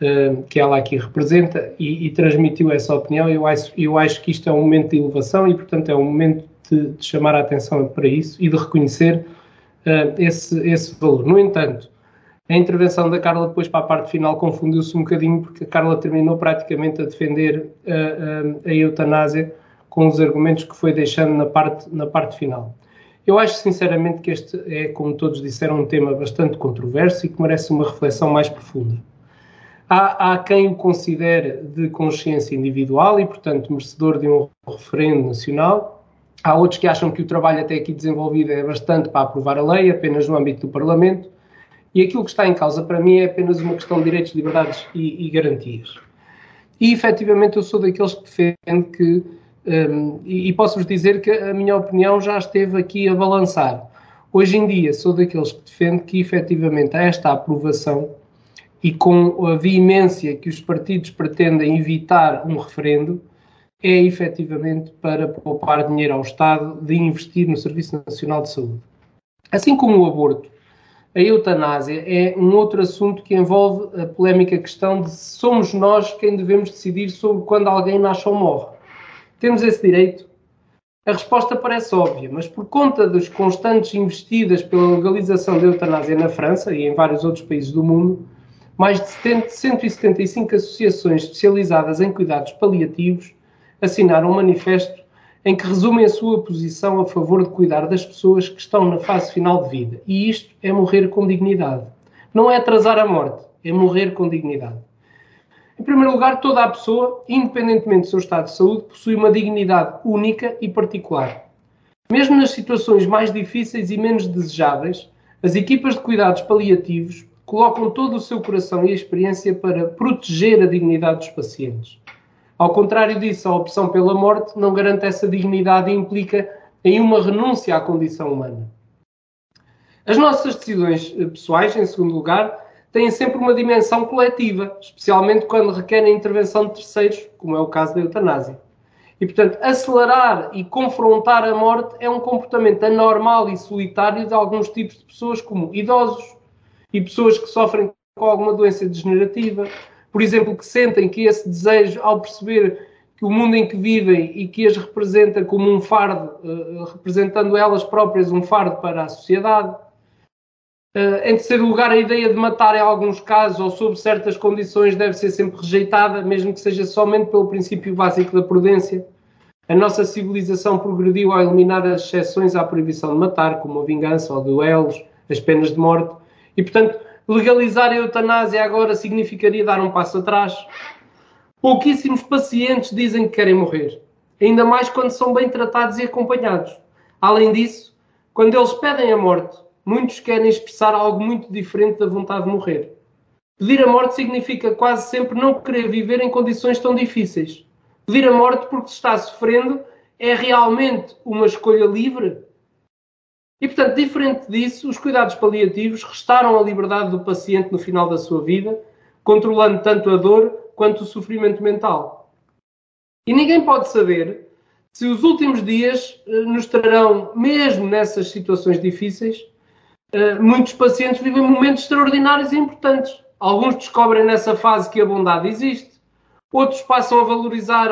[SPEAKER 2] uh, que ela aqui representa e, e, transmitiu essa opinião. Eu acho, eu acho que isto é um momento de elevação e, portanto, é um momento de, de chamar a atenção para isso e de reconhecer uh, esse, esse valor. No entanto, a intervenção da Carla depois para a parte final confundiu-se um bocadinho porque a Carla terminou praticamente a defender a, a, a eutanásia com os argumentos que foi deixando na parte, na parte final. Eu acho sinceramente que este é, como todos disseram, um tema bastante controverso e que merece uma reflexão mais profunda. Há, há quem o considere de consciência individual e, portanto, merecedor de um referendo nacional. Há outros que acham que o trabalho até aqui desenvolvido é bastante para aprovar a lei, apenas no âmbito do Parlamento. E aquilo que está em causa para mim é apenas uma questão de direitos, liberdades e, e garantias. E efetivamente eu sou daqueles que defendem que, um, e, e posso-vos dizer que a minha opinião já esteve aqui a balançar. Hoje em dia sou daqueles que defende que efetivamente esta aprovação e com a veemência que os partidos pretendem evitar um referendo, é efetivamente para poupar dinheiro ao Estado de investir no Serviço Nacional de Saúde. Assim como o aborto a eutanásia é um outro assunto que envolve a polémica questão de se somos nós quem devemos decidir sobre quando alguém nasce ou morre. Temos esse direito? A resposta parece óbvia, mas por conta das constantes investidas pela legalização da eutanásia na França e em vários outros países do mundo, mais de 175 associações especializadas em cuidados paliativos assinaram um manifesto em que resumem a sua posição a favor de cuidar das pessoas que estão na fase final de vida. E isto é morrer com dignidade. Não é atrasar a morte, é morrer com dignidade. Em primeiro lugar, toda a pessoa, independentemente do seu estado de saúde, possui uma dignidade única e particular. Mesmo nas situações mais difíceis e menos desejáveis, as equipas de cuidados paliativos colocam todo o seu coração e experiência para proteger a dignidade dos pacientes. Ao contrário disso, a opção pela morte não garante essa dignidade e implica em uma renúncia à condição humana. As nossas decisões eh, pessoais, em segundo lugar, têm sempre uma dimensão coletiva, especialmente quando requerem a intervenção de terceiros, como é o caso da eutanásia. E, portanto, acelerar e confrontar a morte é um comportamento anormal e solitário de alguns tipos de pessoas, como idosos e pessoas que sofrem com alguma doença degenerativa, por exemplo, que sentem que esse desejo, ao perceber que o mundo em que vivem e que as representa como um fardo, uh, representando elas próprias um fardo para a sociedade. Uh, em terceiro lugar, a ideia de matar em alguns casos ou sob certas condições deve ser sempre rejeitada, mesmo que seja somente pelo princípio básico da prudência. A nossa civilização progrediu ao eliminar as exceções à proibição de matar, como a vingança ou duelos, as penas de morte, e portanto Legalizar a eutanásia agora significaria dar um passo atrás. Pouquíssimos pacientes dizem que querem morrer, ainda mais quando são bem tratados e acompanhados. Além disso, quando eles pedem a morte, muitos querem expressar algo muito diferente da vontade de morrer. Pedir a morte significa quase sempre não querer viver em condições tão difíceis. Pedir a morte porque se está sofrendo é realmente uma escolha livre? E, portanto, diferente disso, os cuidados paliativos restaram a liberdade do paciente no final da sua vida, controlando tanto a dor quanto o sofrimento mental. E ninguém pode saber se os últimos dias eh, nos trarão, mesmo nessas situações difíceis, eh, muitos pacientes vivem momentos extraordinários e importantes. Alguns descobrem nessa fase que a bondade existe, outros passam a valorizar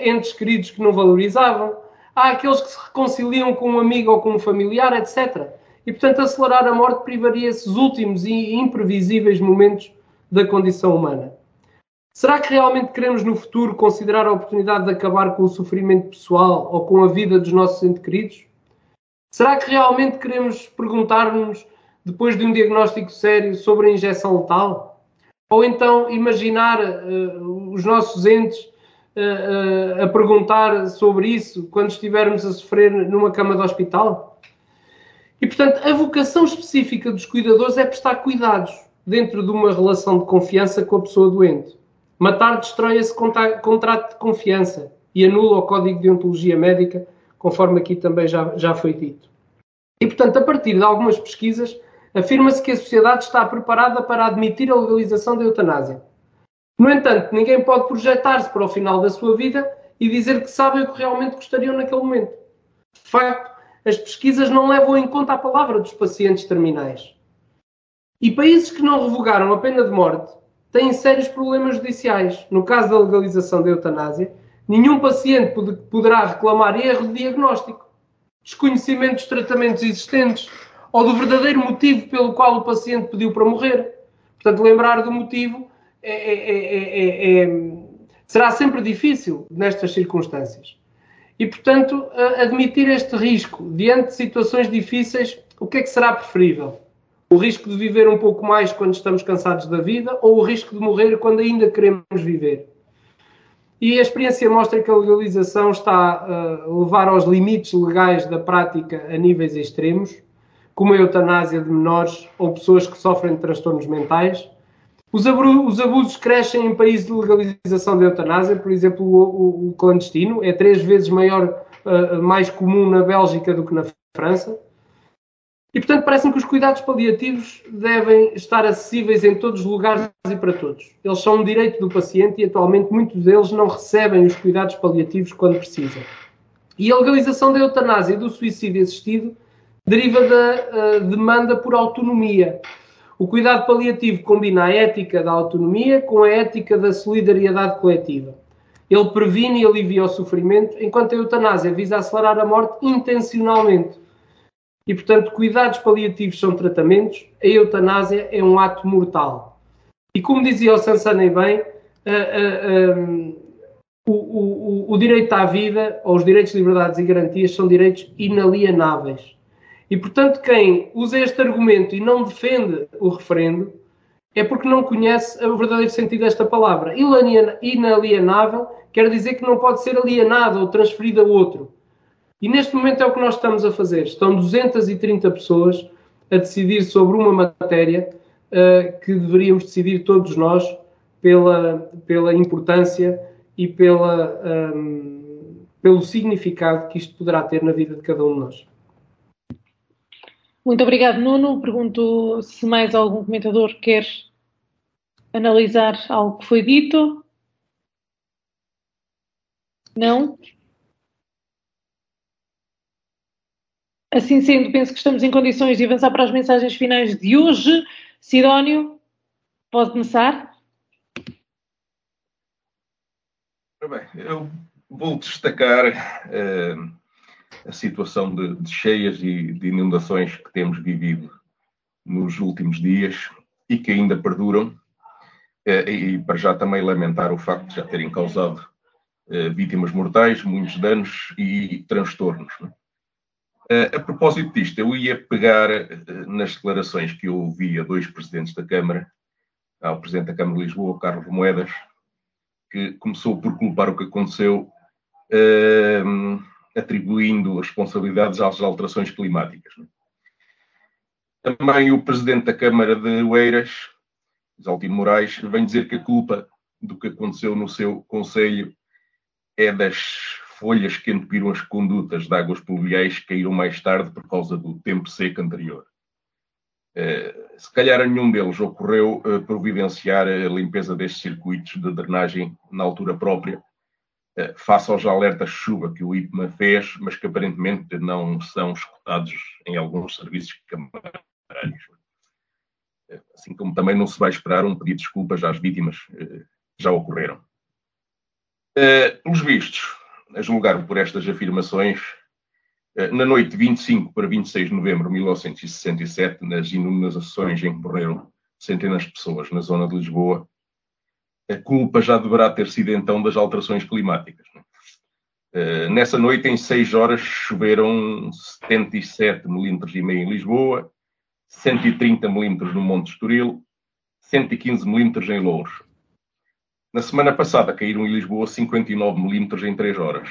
[SPEAKER 2] entes queridos que não valorizavam, há aqueles que se reconciliam com um amigo ou com um familiar, etc. E, portanto, acelerar a morte privaria esses últimos e imprevisíveis momentos da condição humana. Será que realmente queremos no futuro considerar a oportunidade de acabar com o sofrimento pessoal ou com a vida dos nossos entes queridos? Será que realmente queremos perguntar-nos, depois de um diagnóstico sério, sobre a injeção letal? Ou então imaginar uh, os nossos entes a, a perguntar sobre isso quando estivermos a sofrer numa cama de hospital? E, portanto, a vocação específica dos cuidadores é prestar cuidados dentro de uma relação de confiança com a pessoa doente. Matar destrói esse contrato de confiança e anula o código de ontologia médica, conforme aqui também já, já foi dito. E, portanto, a partir de algumas pesquisas, afirma-se que a sociedade está preparada para admitir a legalização da eutanásia. No entanto, ninguém pode projetar-se para o final da sua vida e dizer que sabem o que realmente gostariam naquele momento. De facto, as pesquisas não levam em conta a palavra dos pacientes terminais. E países que não revogaram a pena de morte têm sérios problemas judiciais. No caso da legalização da eutanásia, nenhum paciente poderá reclamar erro de diagnóstico, desconhecimento dos tratamentos existentes ou do verdadeiro motivo pelo qual o paciente pediu para morrer. Portanto, lembrar do motivo é, é, é, será sempre difícil nestas circunstâncias. E, portanto, admitir este risco diante de situações difíceis, o que é que será preferível? O risco de viver um pouco mais quando estamos cansados da vida ou o risco de morrer quando ainda queremos viver? E a experiência mostra que a legalização está a levar aos limites legais da prática a níveis extremos, como a eutanásia de menores ou pessoas que sofrem de transtornos mentais. Os, abusos crescem em países de legalização da eutanásia, por exemplo, o, o clandestino é três vezes maior, uh, mais comum na Bélgica do que na França. E, portanto, parece-me que os cuidados paliativos devem estar acessíveis em todos os lugares e para todos. Eles são um direito do paciente e, atualmente, muitos deles não recebem os cuidados paliativos quando precisam. E a legalização da eutanásia e do suicídio assistido deriva da uh, demanda por autonomia. O cuidado paliativo combina a ética da autonomia com a ética da solidariedade coletiva. Ele previne e alivia o sofrimento, enquanto a eutanásia visa acelerar a morte intencionalmente e, portanto, cuidados paliativos são tratamentos, a eutanásia é um ato mortal. E como dizia o Sansane bem, uh, uh, um, o, o, o, direito à vida, ou os direitos, liberdades e garantias, são direitos inalienáveis. E, portanto, quem usa este argumento e não defende o referendo é porque não conhece o verdadeiro sentido desta palavra. Inalienável quer dizer que não pode ser alienado ou transferido a outro. E neste momento é o que nós estamos a fazer. Estão 230 pessoas a decidir sobre uma matéria uh, que deveríamos decidir todos nós pela, pela importância e pela, um, ehm, pelo significado que isto poderá ter na vida de cada um de nós.
[SPEAKER 1] Muito obrigado, Nuno. Pergunto se mais algum comentador quer analisar algo que foi dito. Não? Assim sendo, penso que estamos em condições de avançar para as mensagens finais de hoje. Sidónio, pode começar?
[SPEAKER 4] Bem, eu vou destacar uh, a situação de, de, cheias e de inundações que temos vivido nos últimos dias e que ainda perduram, uh, e para já também lamentar o facto de já terem causado uh, vítimas mortais, muitos danos e transtornos. Né? a propósito disto, eu ia pegar nas declarações que eu ouvi a dois presidentes da Câmara, ao presidente da Câmara de Lisboa, Carlos Moedas, que começou por culpar o que aconteceu, atribuindo responsabilidades às alterações climáticas. Também o presidente da Câmara de Oeiras, Isaltino Moraes, vem dizer que a culpa do que aconteceu no seu conselho é das folhas que entupiram as condutas de águas pluviais caíram mais tarde por causa do tempo seco anterior. Uh, se calhar a nenhum deles ocorreu uh, providenciar a limpeza destes circuitos de drenagem na altura própria, face aos alertas de chuva que o IPMA fez, mas que aparentemente não são escutados em alguns serviços camarários. Assim como também não se vai esperar um pedido de desculpas às vítimas já ocorreram. pelos vistos, a julgar por estas afirmações, eh, na noite de 25 para 26 de novembro de 1967, nas inundações em que morreram centenas de pessoas na zona de Lisboa, a culpa já deverá ter sido então das alterações climáticas. É? Nessa noite, em 6 horas, choveram 77 milímetros e meio em Lisboa, 130 milímetros no Monte Estoril, 115 milímetros em Louros. Na semana passada caíram em Lisboa 59 milímetros em 3 horas.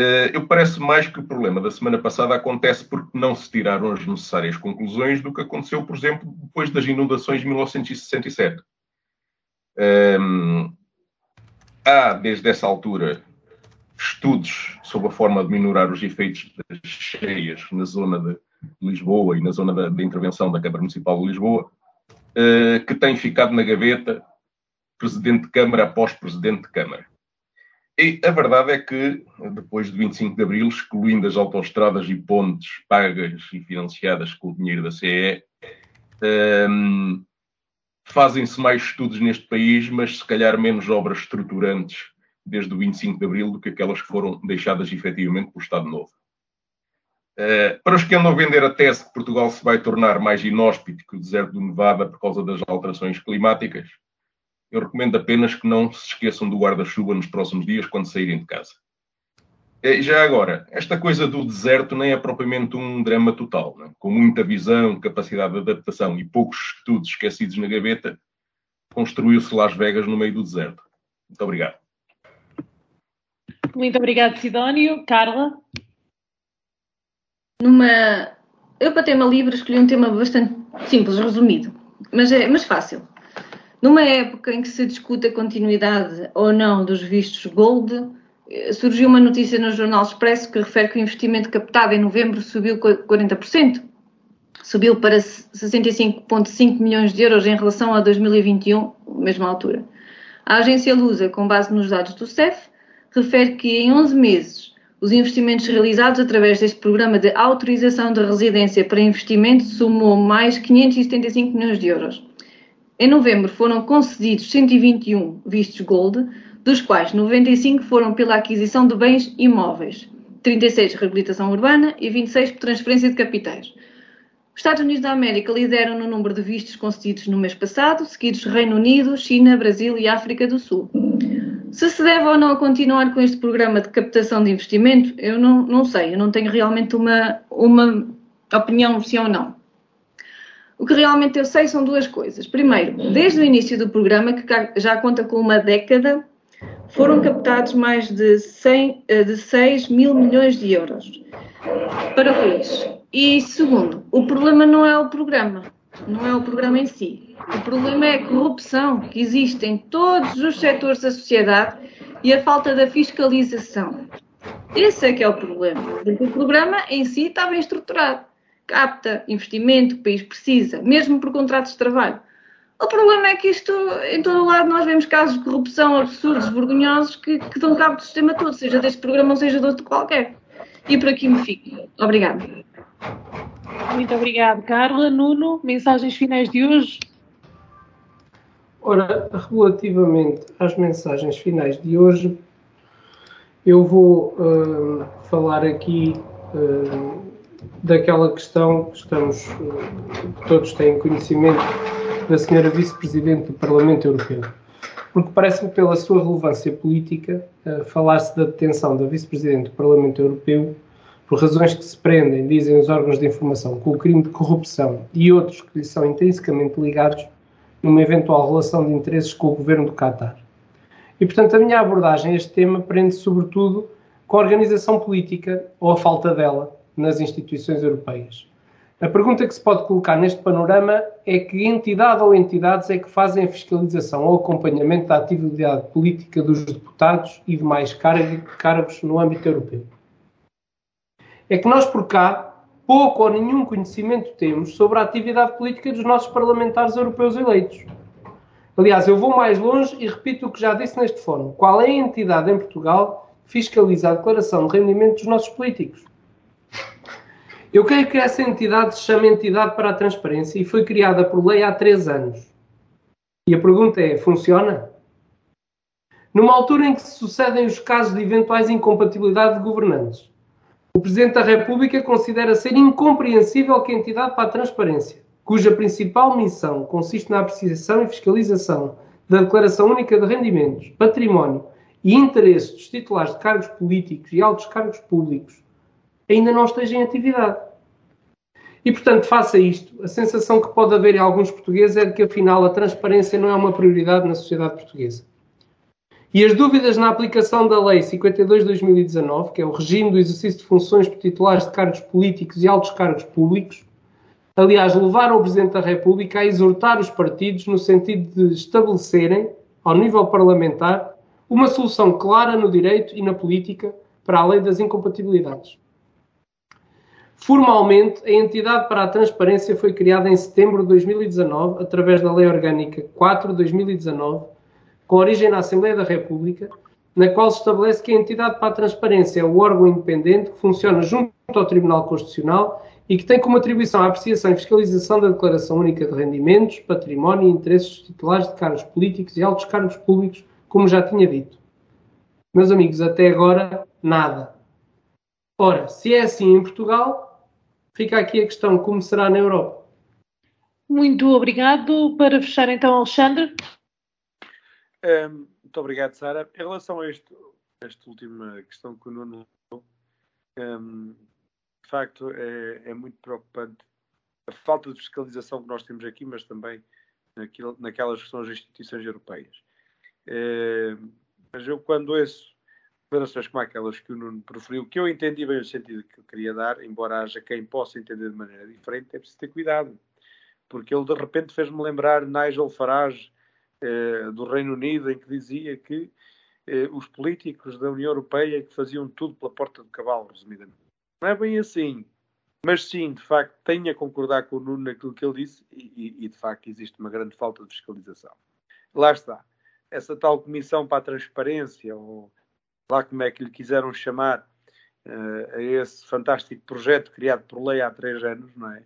[SPEAKER 4] Eh, eu parece mais que o problema da semana passada acontece porque não se tiraram as necessárias conclusões do que aconteceu, por exemplo, depois das inundações de 1967. Um, há, desde essa altura, estudos sobre a forma de minorar os efeitos das cheias na zona de Lisboa e na zona da, de intervenção da Câmara Municipal de Lisboa, uh, que têm ficado na gaveta presidente de Câmara após presidente de Câmara. E a verdade é que, depois de 25 de Abril, excluindo as autoestradas e pontes pagas e financiadas com o dinheiro da CE, um, Fazem-se mais estudos neste país, mas se calhar menos obras estruturantes desde o 25 de Abril do que aquelas que foram deixadas efetivamente pelo Estado Novo. Uh, para os que andam a vender a tese que Portugal se vai tornar mais inóspito que o deserto do Nevada por causa das alterações climáticas, eu recomendo apenas que não se esqueçam do guarda-chuva nos próximos dias quando saírem de casa. E já agora, esta coisa do deserto nem é propriamente um drama total. Né? Com muita visão, capacidade de adaptação e poucos estudos esquecidos na gaveta, construiu-se Las Vegas no meio do deserto. Muito obrigado.
[SPEAKER 1] Muito obrigado, Sidónio. Carla?
[SPEAKER 5] Numa... Eu, para tema livre, escolhi um tema bastante simples, resumido, mas, é, mas fácil. Numa época em que se discute a continuidade ou não dos vistos Gold, surgiu uma notícia no Jornal Expresso que refere que o investimento captado em novembro subiu 40%. Subiu para 65,5 milhões de euros em relação a 2021, mesma altura. A agência Lusa, com base nos dados do CEF, refere que em 11 meses os investimentos realizados através deste programa de autorização de residência para investimento somou mais 575 milhões de euros. Em novembro foram concedidos 121 vistos Gold, dos quais 95 foram pela aquisição de bens imóveis, 36 reabilitação urbana e 26 por transferência de capitais. Os Estados Unidos da América lideram no número de vistos concedidos no mês passado, seguidos Reino Unido, China, Brasil e África do Sul. Se se deve ou não continuar com este programa de captação de investimento, eu não, não sei, eu não tenho realmente uma, uma opinião sim ou não. O que realmente eu sei são duas coisas. Primeiro, desde o início do programa, que já conta com uma década, foram captados mais de, 100, eh, de 6 mil milhões de euros para o país. E segundo, o problema não é o programa, não é o programa em si. O problema é a corrupção que existe em todos os setores da sociedade e a falta da fiscalização. Esse é que é o problema. O programa em si está bem estruturado capta investimento que o país precisa, mesmo por contratos de trabalho. O problema é que isto, em todo o lado, nós vemos casos de corrupção absurdos, vergonhosos, que, que dão cabo do sistema todo, seja deste programa ou seja de outro qualquer. E por aqui me fico. Obrigada.
[SPEAKER 1] Muito obrigada, Carla. Nuno, mensagens finais de hoje?
[SPEAKER 2] Ora, relativamente às mensagens finais de hoje, eu vou uh, falar aqui uh, daquela questão que estamos, que todos têm conhecimento da senhora vice-presidente do Parlamento Europeu. Porque parece-me, pela sua relevância política, uh, falar-se da detenção da vice-presidente do Parlamento Europeu por razões que se prendem, dizem os órgãos de informação, com o crime de corrupção e outros que lhe são intrinsecamente ligados numa eventual relação de interesses com o governo do Qatar. E, portanto, a minha abordagem a este tema prende sobretudo com a organização política, ou a falta dela, nas instituições europeias. A pergunta que se pode colocar neste panorama é que entidade ou entidades é que fazem a fiscalização ou acompanhamento da atividade política dos deputados e demais cargos no âmbito europeu. É que nós por cá pouco ou nenhum conhecimento temos sobre a atividade política dos nossos parlamentares europeus eleitos. Aliás, eu vou mais longe e repito o que já disse neste fórum. Qual é a entidade em Portugal que fiscaliza a declaração de rendimento dos nossos políticos? Eu creio que essa entidade se chama Entidade para a Transparência e foi criada por lei há três anos. E a pergunta é: funciona? Numa altura em que se sucedem os casos de eventuais incompatibilidade de governantes, o Presidente da República considera ser incompreensível que a Entidade para a Transparência, cuja principal missão consiste na apreciação e fiscalização da Declaração Única de Rendimentos, Património e Interesses dos titulares de cargos políticos e altos cargos públicos, ainda não esteja em atividade. E, portanto, faça isto. A sensação que pode haver em alguns portugueses é de que, afinal, a transparência não é uma prioridade na sociedade portuguesa. E as dúvidas na aplicação da Lei 52 de 2019, que é o regime do exercício de funções por titulares de cargos políticos e altos cargos públicos, aliás, levaram o Presidente da República a exortar os partidos no sentido de estabelecerem, ao nível parlamentar, uma solução clara no direito e na política para a lei das incompatibilidades. Formalmente, a Entidade para a Transparência foi criada em setembro de 2019, através da Lei Orgânica 4 de 2019, com origem na Assembleia da República, na qual se estabelece que a Entidade para a Transparência é o órgão independente que funciona junto ao Tribunal Constitucional e que tem como atribuição a apreciação e fiscalização da Declaração Única de Rendimentos, Património e Interesses titulares de cargos políticos e altos cargos públicos, como já tinha dito. Meus amigos, até agora, nada. Ora, se é assim em Portugal, fica aqui a questão: como será na Europa?
[SPEAKER 1] Muito obrigado. Para fechar, então, Alexandre.
[SPEAKER 3] Um, muito obrigado, Sara. Em relação a este, esta última questão que o Nuno um, de facto, é, é, muito preocupante a falta de fiscalização que nós temos aqui, mas também naquilo, naquelas que são as instituições europeias. É, mas eu, quando ouço declarações como aquelas que o Nuno proferiu, que eu entendi bem o sentido que eu queria dar, embora haja quem possa entender de maneira diferente, é preciso ter cuidado. Porque ele, de repente, fez-me lembrar Nigel Farage, eh, do Reino Unido, em que dizia que eh, os políticos da União Europeia que faziam tudo pela porta do cavalo, resumidamente. Não é bem assim. Mas sim, de facto, tenho a concordar com o Nuno naquilo que ele disse e, e, de facto existe uma grande falta de fiscalização. Lá está. Essa tal comissão para a transparência, ou lá como é que lhe quiseram chamar, uh, a esse fantástico projeto criado por lei há três anos, não é?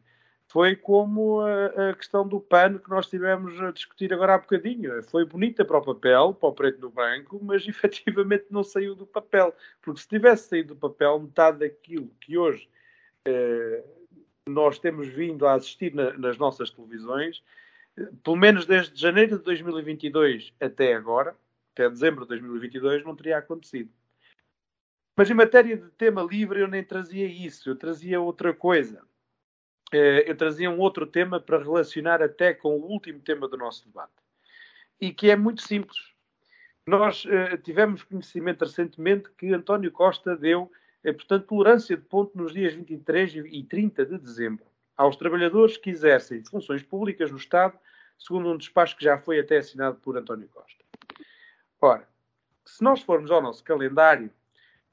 [SPEAKER 3] Foi como a, a, questão do PAN que nós tivemos a discutir agora há bocadinho. Foi bonita para o papel, para o preto no branco, mas efetivamente não saiu do papel. Porque se tivesse saído do papel, metade daquilo que hoje eh, nós temos vindo a assistir na, nas nossas televisões, eh, pelo menos desde janeiro de 2022 até agora, até dezembro de 2022, não teria acontecido. Mas em matéria de tema livre, eu nem trazia isso, eu trazia outra coisa eh, eu trazia um outro tema para relacionar até com o último tema do nosso debate. E que é muito simples. Nós uh, tivemos conhecimento recentemente que António Costa deu, eh, portanto, tolerância de ponto nos dias 23 e 30 de dezembro aos trabalhadores que exercem funções públicas no Estado, segundo um despacho que já foi até assinado por António Costa. Ora, se nós formos ao nosso calendário,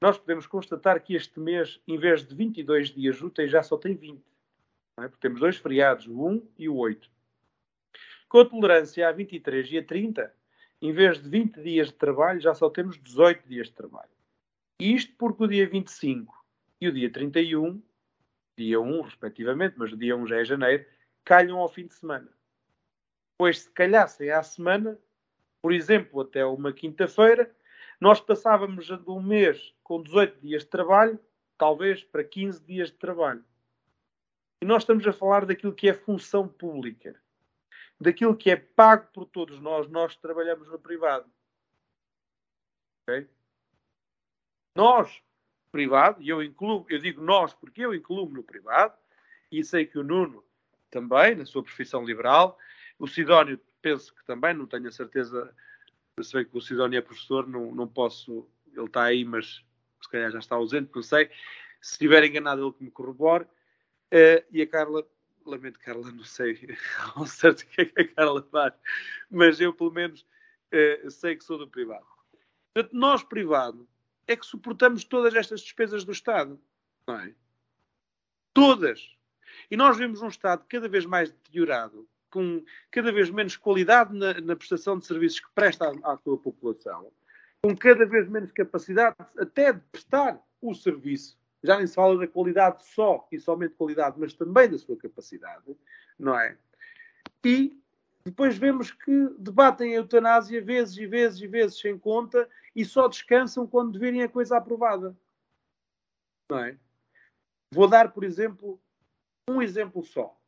[SPEAKER 3] nós podemos constatar que este mês, em vez de 22 dias úteis, já só tem 20 é? porque temos dois feriados, o 1 e o 8. Com a tolerância a 23 e a 30, em vez de 20 dias de trabalho, já só temos 18 dias de trabalho. Isto porque o dia 25 e o dia 31, dia 1 respectivamente, mas o dia 1 já é janeiro, calham ao fim de semana. Pois se calhassem à semana, por exemplo, até uma quinta-feira, nós passávamos de um mês com 18 dias de trabalho, talvez para 15 dias de trabalho. E nós estamos a falar daquilo que é função pública, daquilo que é pago por todos nós, nós trabalhamos no privado. Okay? Nós, privado, e eu incluo, eu digo nós porque eu incluo no privado, e sei que o Nuno também, na sua profissão liberal, o Sidónio penso que também, não tenho a certeza, se bem que o Sidónio é professor, não, não posso, ele está aí, mas se calhar já está ausente, não sei. Se estiver enganado, ele que me corrobore. Uh, e a Carla, lamento, Carla, não sei ao certo o que é que a Carla faz, mas eu, pelo menos, uh, sei que sou do privado. Portanto, nós, privado, é que suportamos todas estas despesas do Estado. Não é? Todas. E nós vemos um Estado cada vez mais deteriorado, com cada vez menos qualidade na, na prestação de serviços que presta à, à sua população, com cada vez menos capacidade até de prestar o serviço já nem se fala da qualidade só e somente qualidade, mas também da sua capacidade, não é? E depois vemos que debatem a eutanásia vezes e vezes e vezes sem conta e só descansam quando virem a coisa aprovada. Não é? Vou dar, por exemplo, um exemplo só,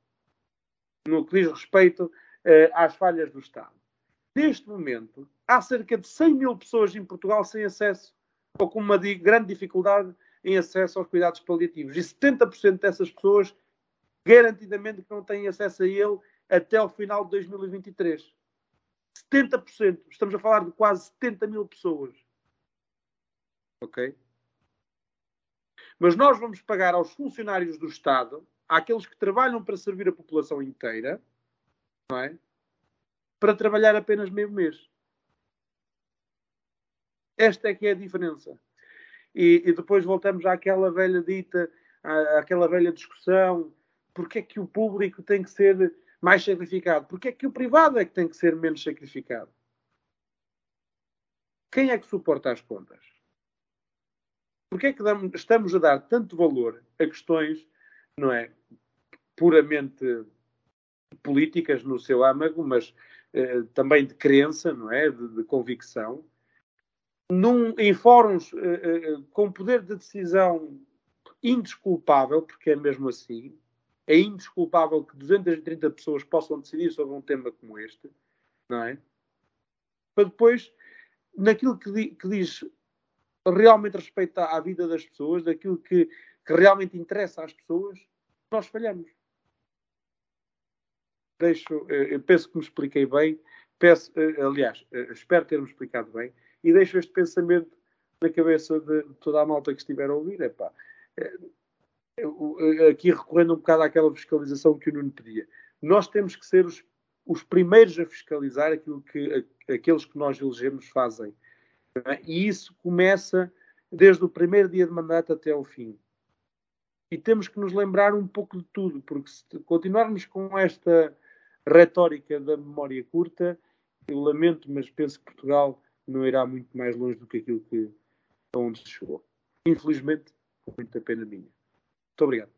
[SPEAKER 3] no que diz respeito uh, às falhas do Estado. Neste momento, há cerca de 100 mil pessoas em Portugal sem acesso ou com uma grande dificuldade em acesso aos cuidados paliativos. E 70% dessas pessoas, garantidamente, que não têm acesso a ele até ao final de 2023. 70%. Estamos a falar de quase 70 mil pessoas. Ok? Mas nós vamos pagar aos funcionários do Estado, àqueles que trabalham para servir a população inteira, não é? Para trabalhar apenas meio mês. Esta é que é a diferença. E, e depois voltamos àquela velha dita, à, àquela velha discussão: porque é que o público tem que ser mais sacrificado? Porque é que o privado é que tem que ser menos sacrificado? Quem é que suporta as contas? Porque é que damos, estamos a dar tanto valor a questões, não é? puramente políticas no seu âmago, mas eh, também de crença, não é? De, de convicção. Num, em fóruns eh, com poder de decisão indesculpável, porque é mesmo assim, é indesculpável que 230 pessoas possam decidir sobre um tema como este, não é? Para depois, naquilo que, que diz realmente respeito à, vida das pessoas, daquilo que, que realmente interessa às pessoas, nós falhamos. Deixo, eh, penso que me expliquei bem, peço, eh, aliás, eh, espero ter-me explicado bem, e deixo este pensamento na cabeça de toda a malta que estiver a ouvir. Epá, aqui recorrendo um bocado àquela fiscalização que o Nuno pedia. Nós temos que ser os, os primeiros a fiscalizar aquilo que aqueles que nós elegemos fazem. E isso começa desde o primeiro dia de mandato até ao fim. E temos que nos lembrar um pouco de tudo, porque se continuarmos com esta retórica da memória curta, eu lamento, mas penso que Portugal não irá muito mais longe do que aquilo que onde chegou. Infelizmente, com muita pena minha. Muito obrigado.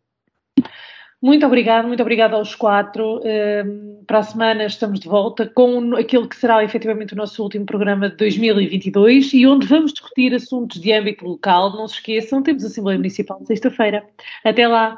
[SPEAKER 1] Muito obrigado, muito obrigado aos quatro. Ehm, para a semana estamos de volta com aquele que será efetivamente o nosso último programa de 2022 e onde vamos discutir assuntos de âmbito local. Não se esqueçam, temos a Assembleia Municipal sexta-feira. Até lá!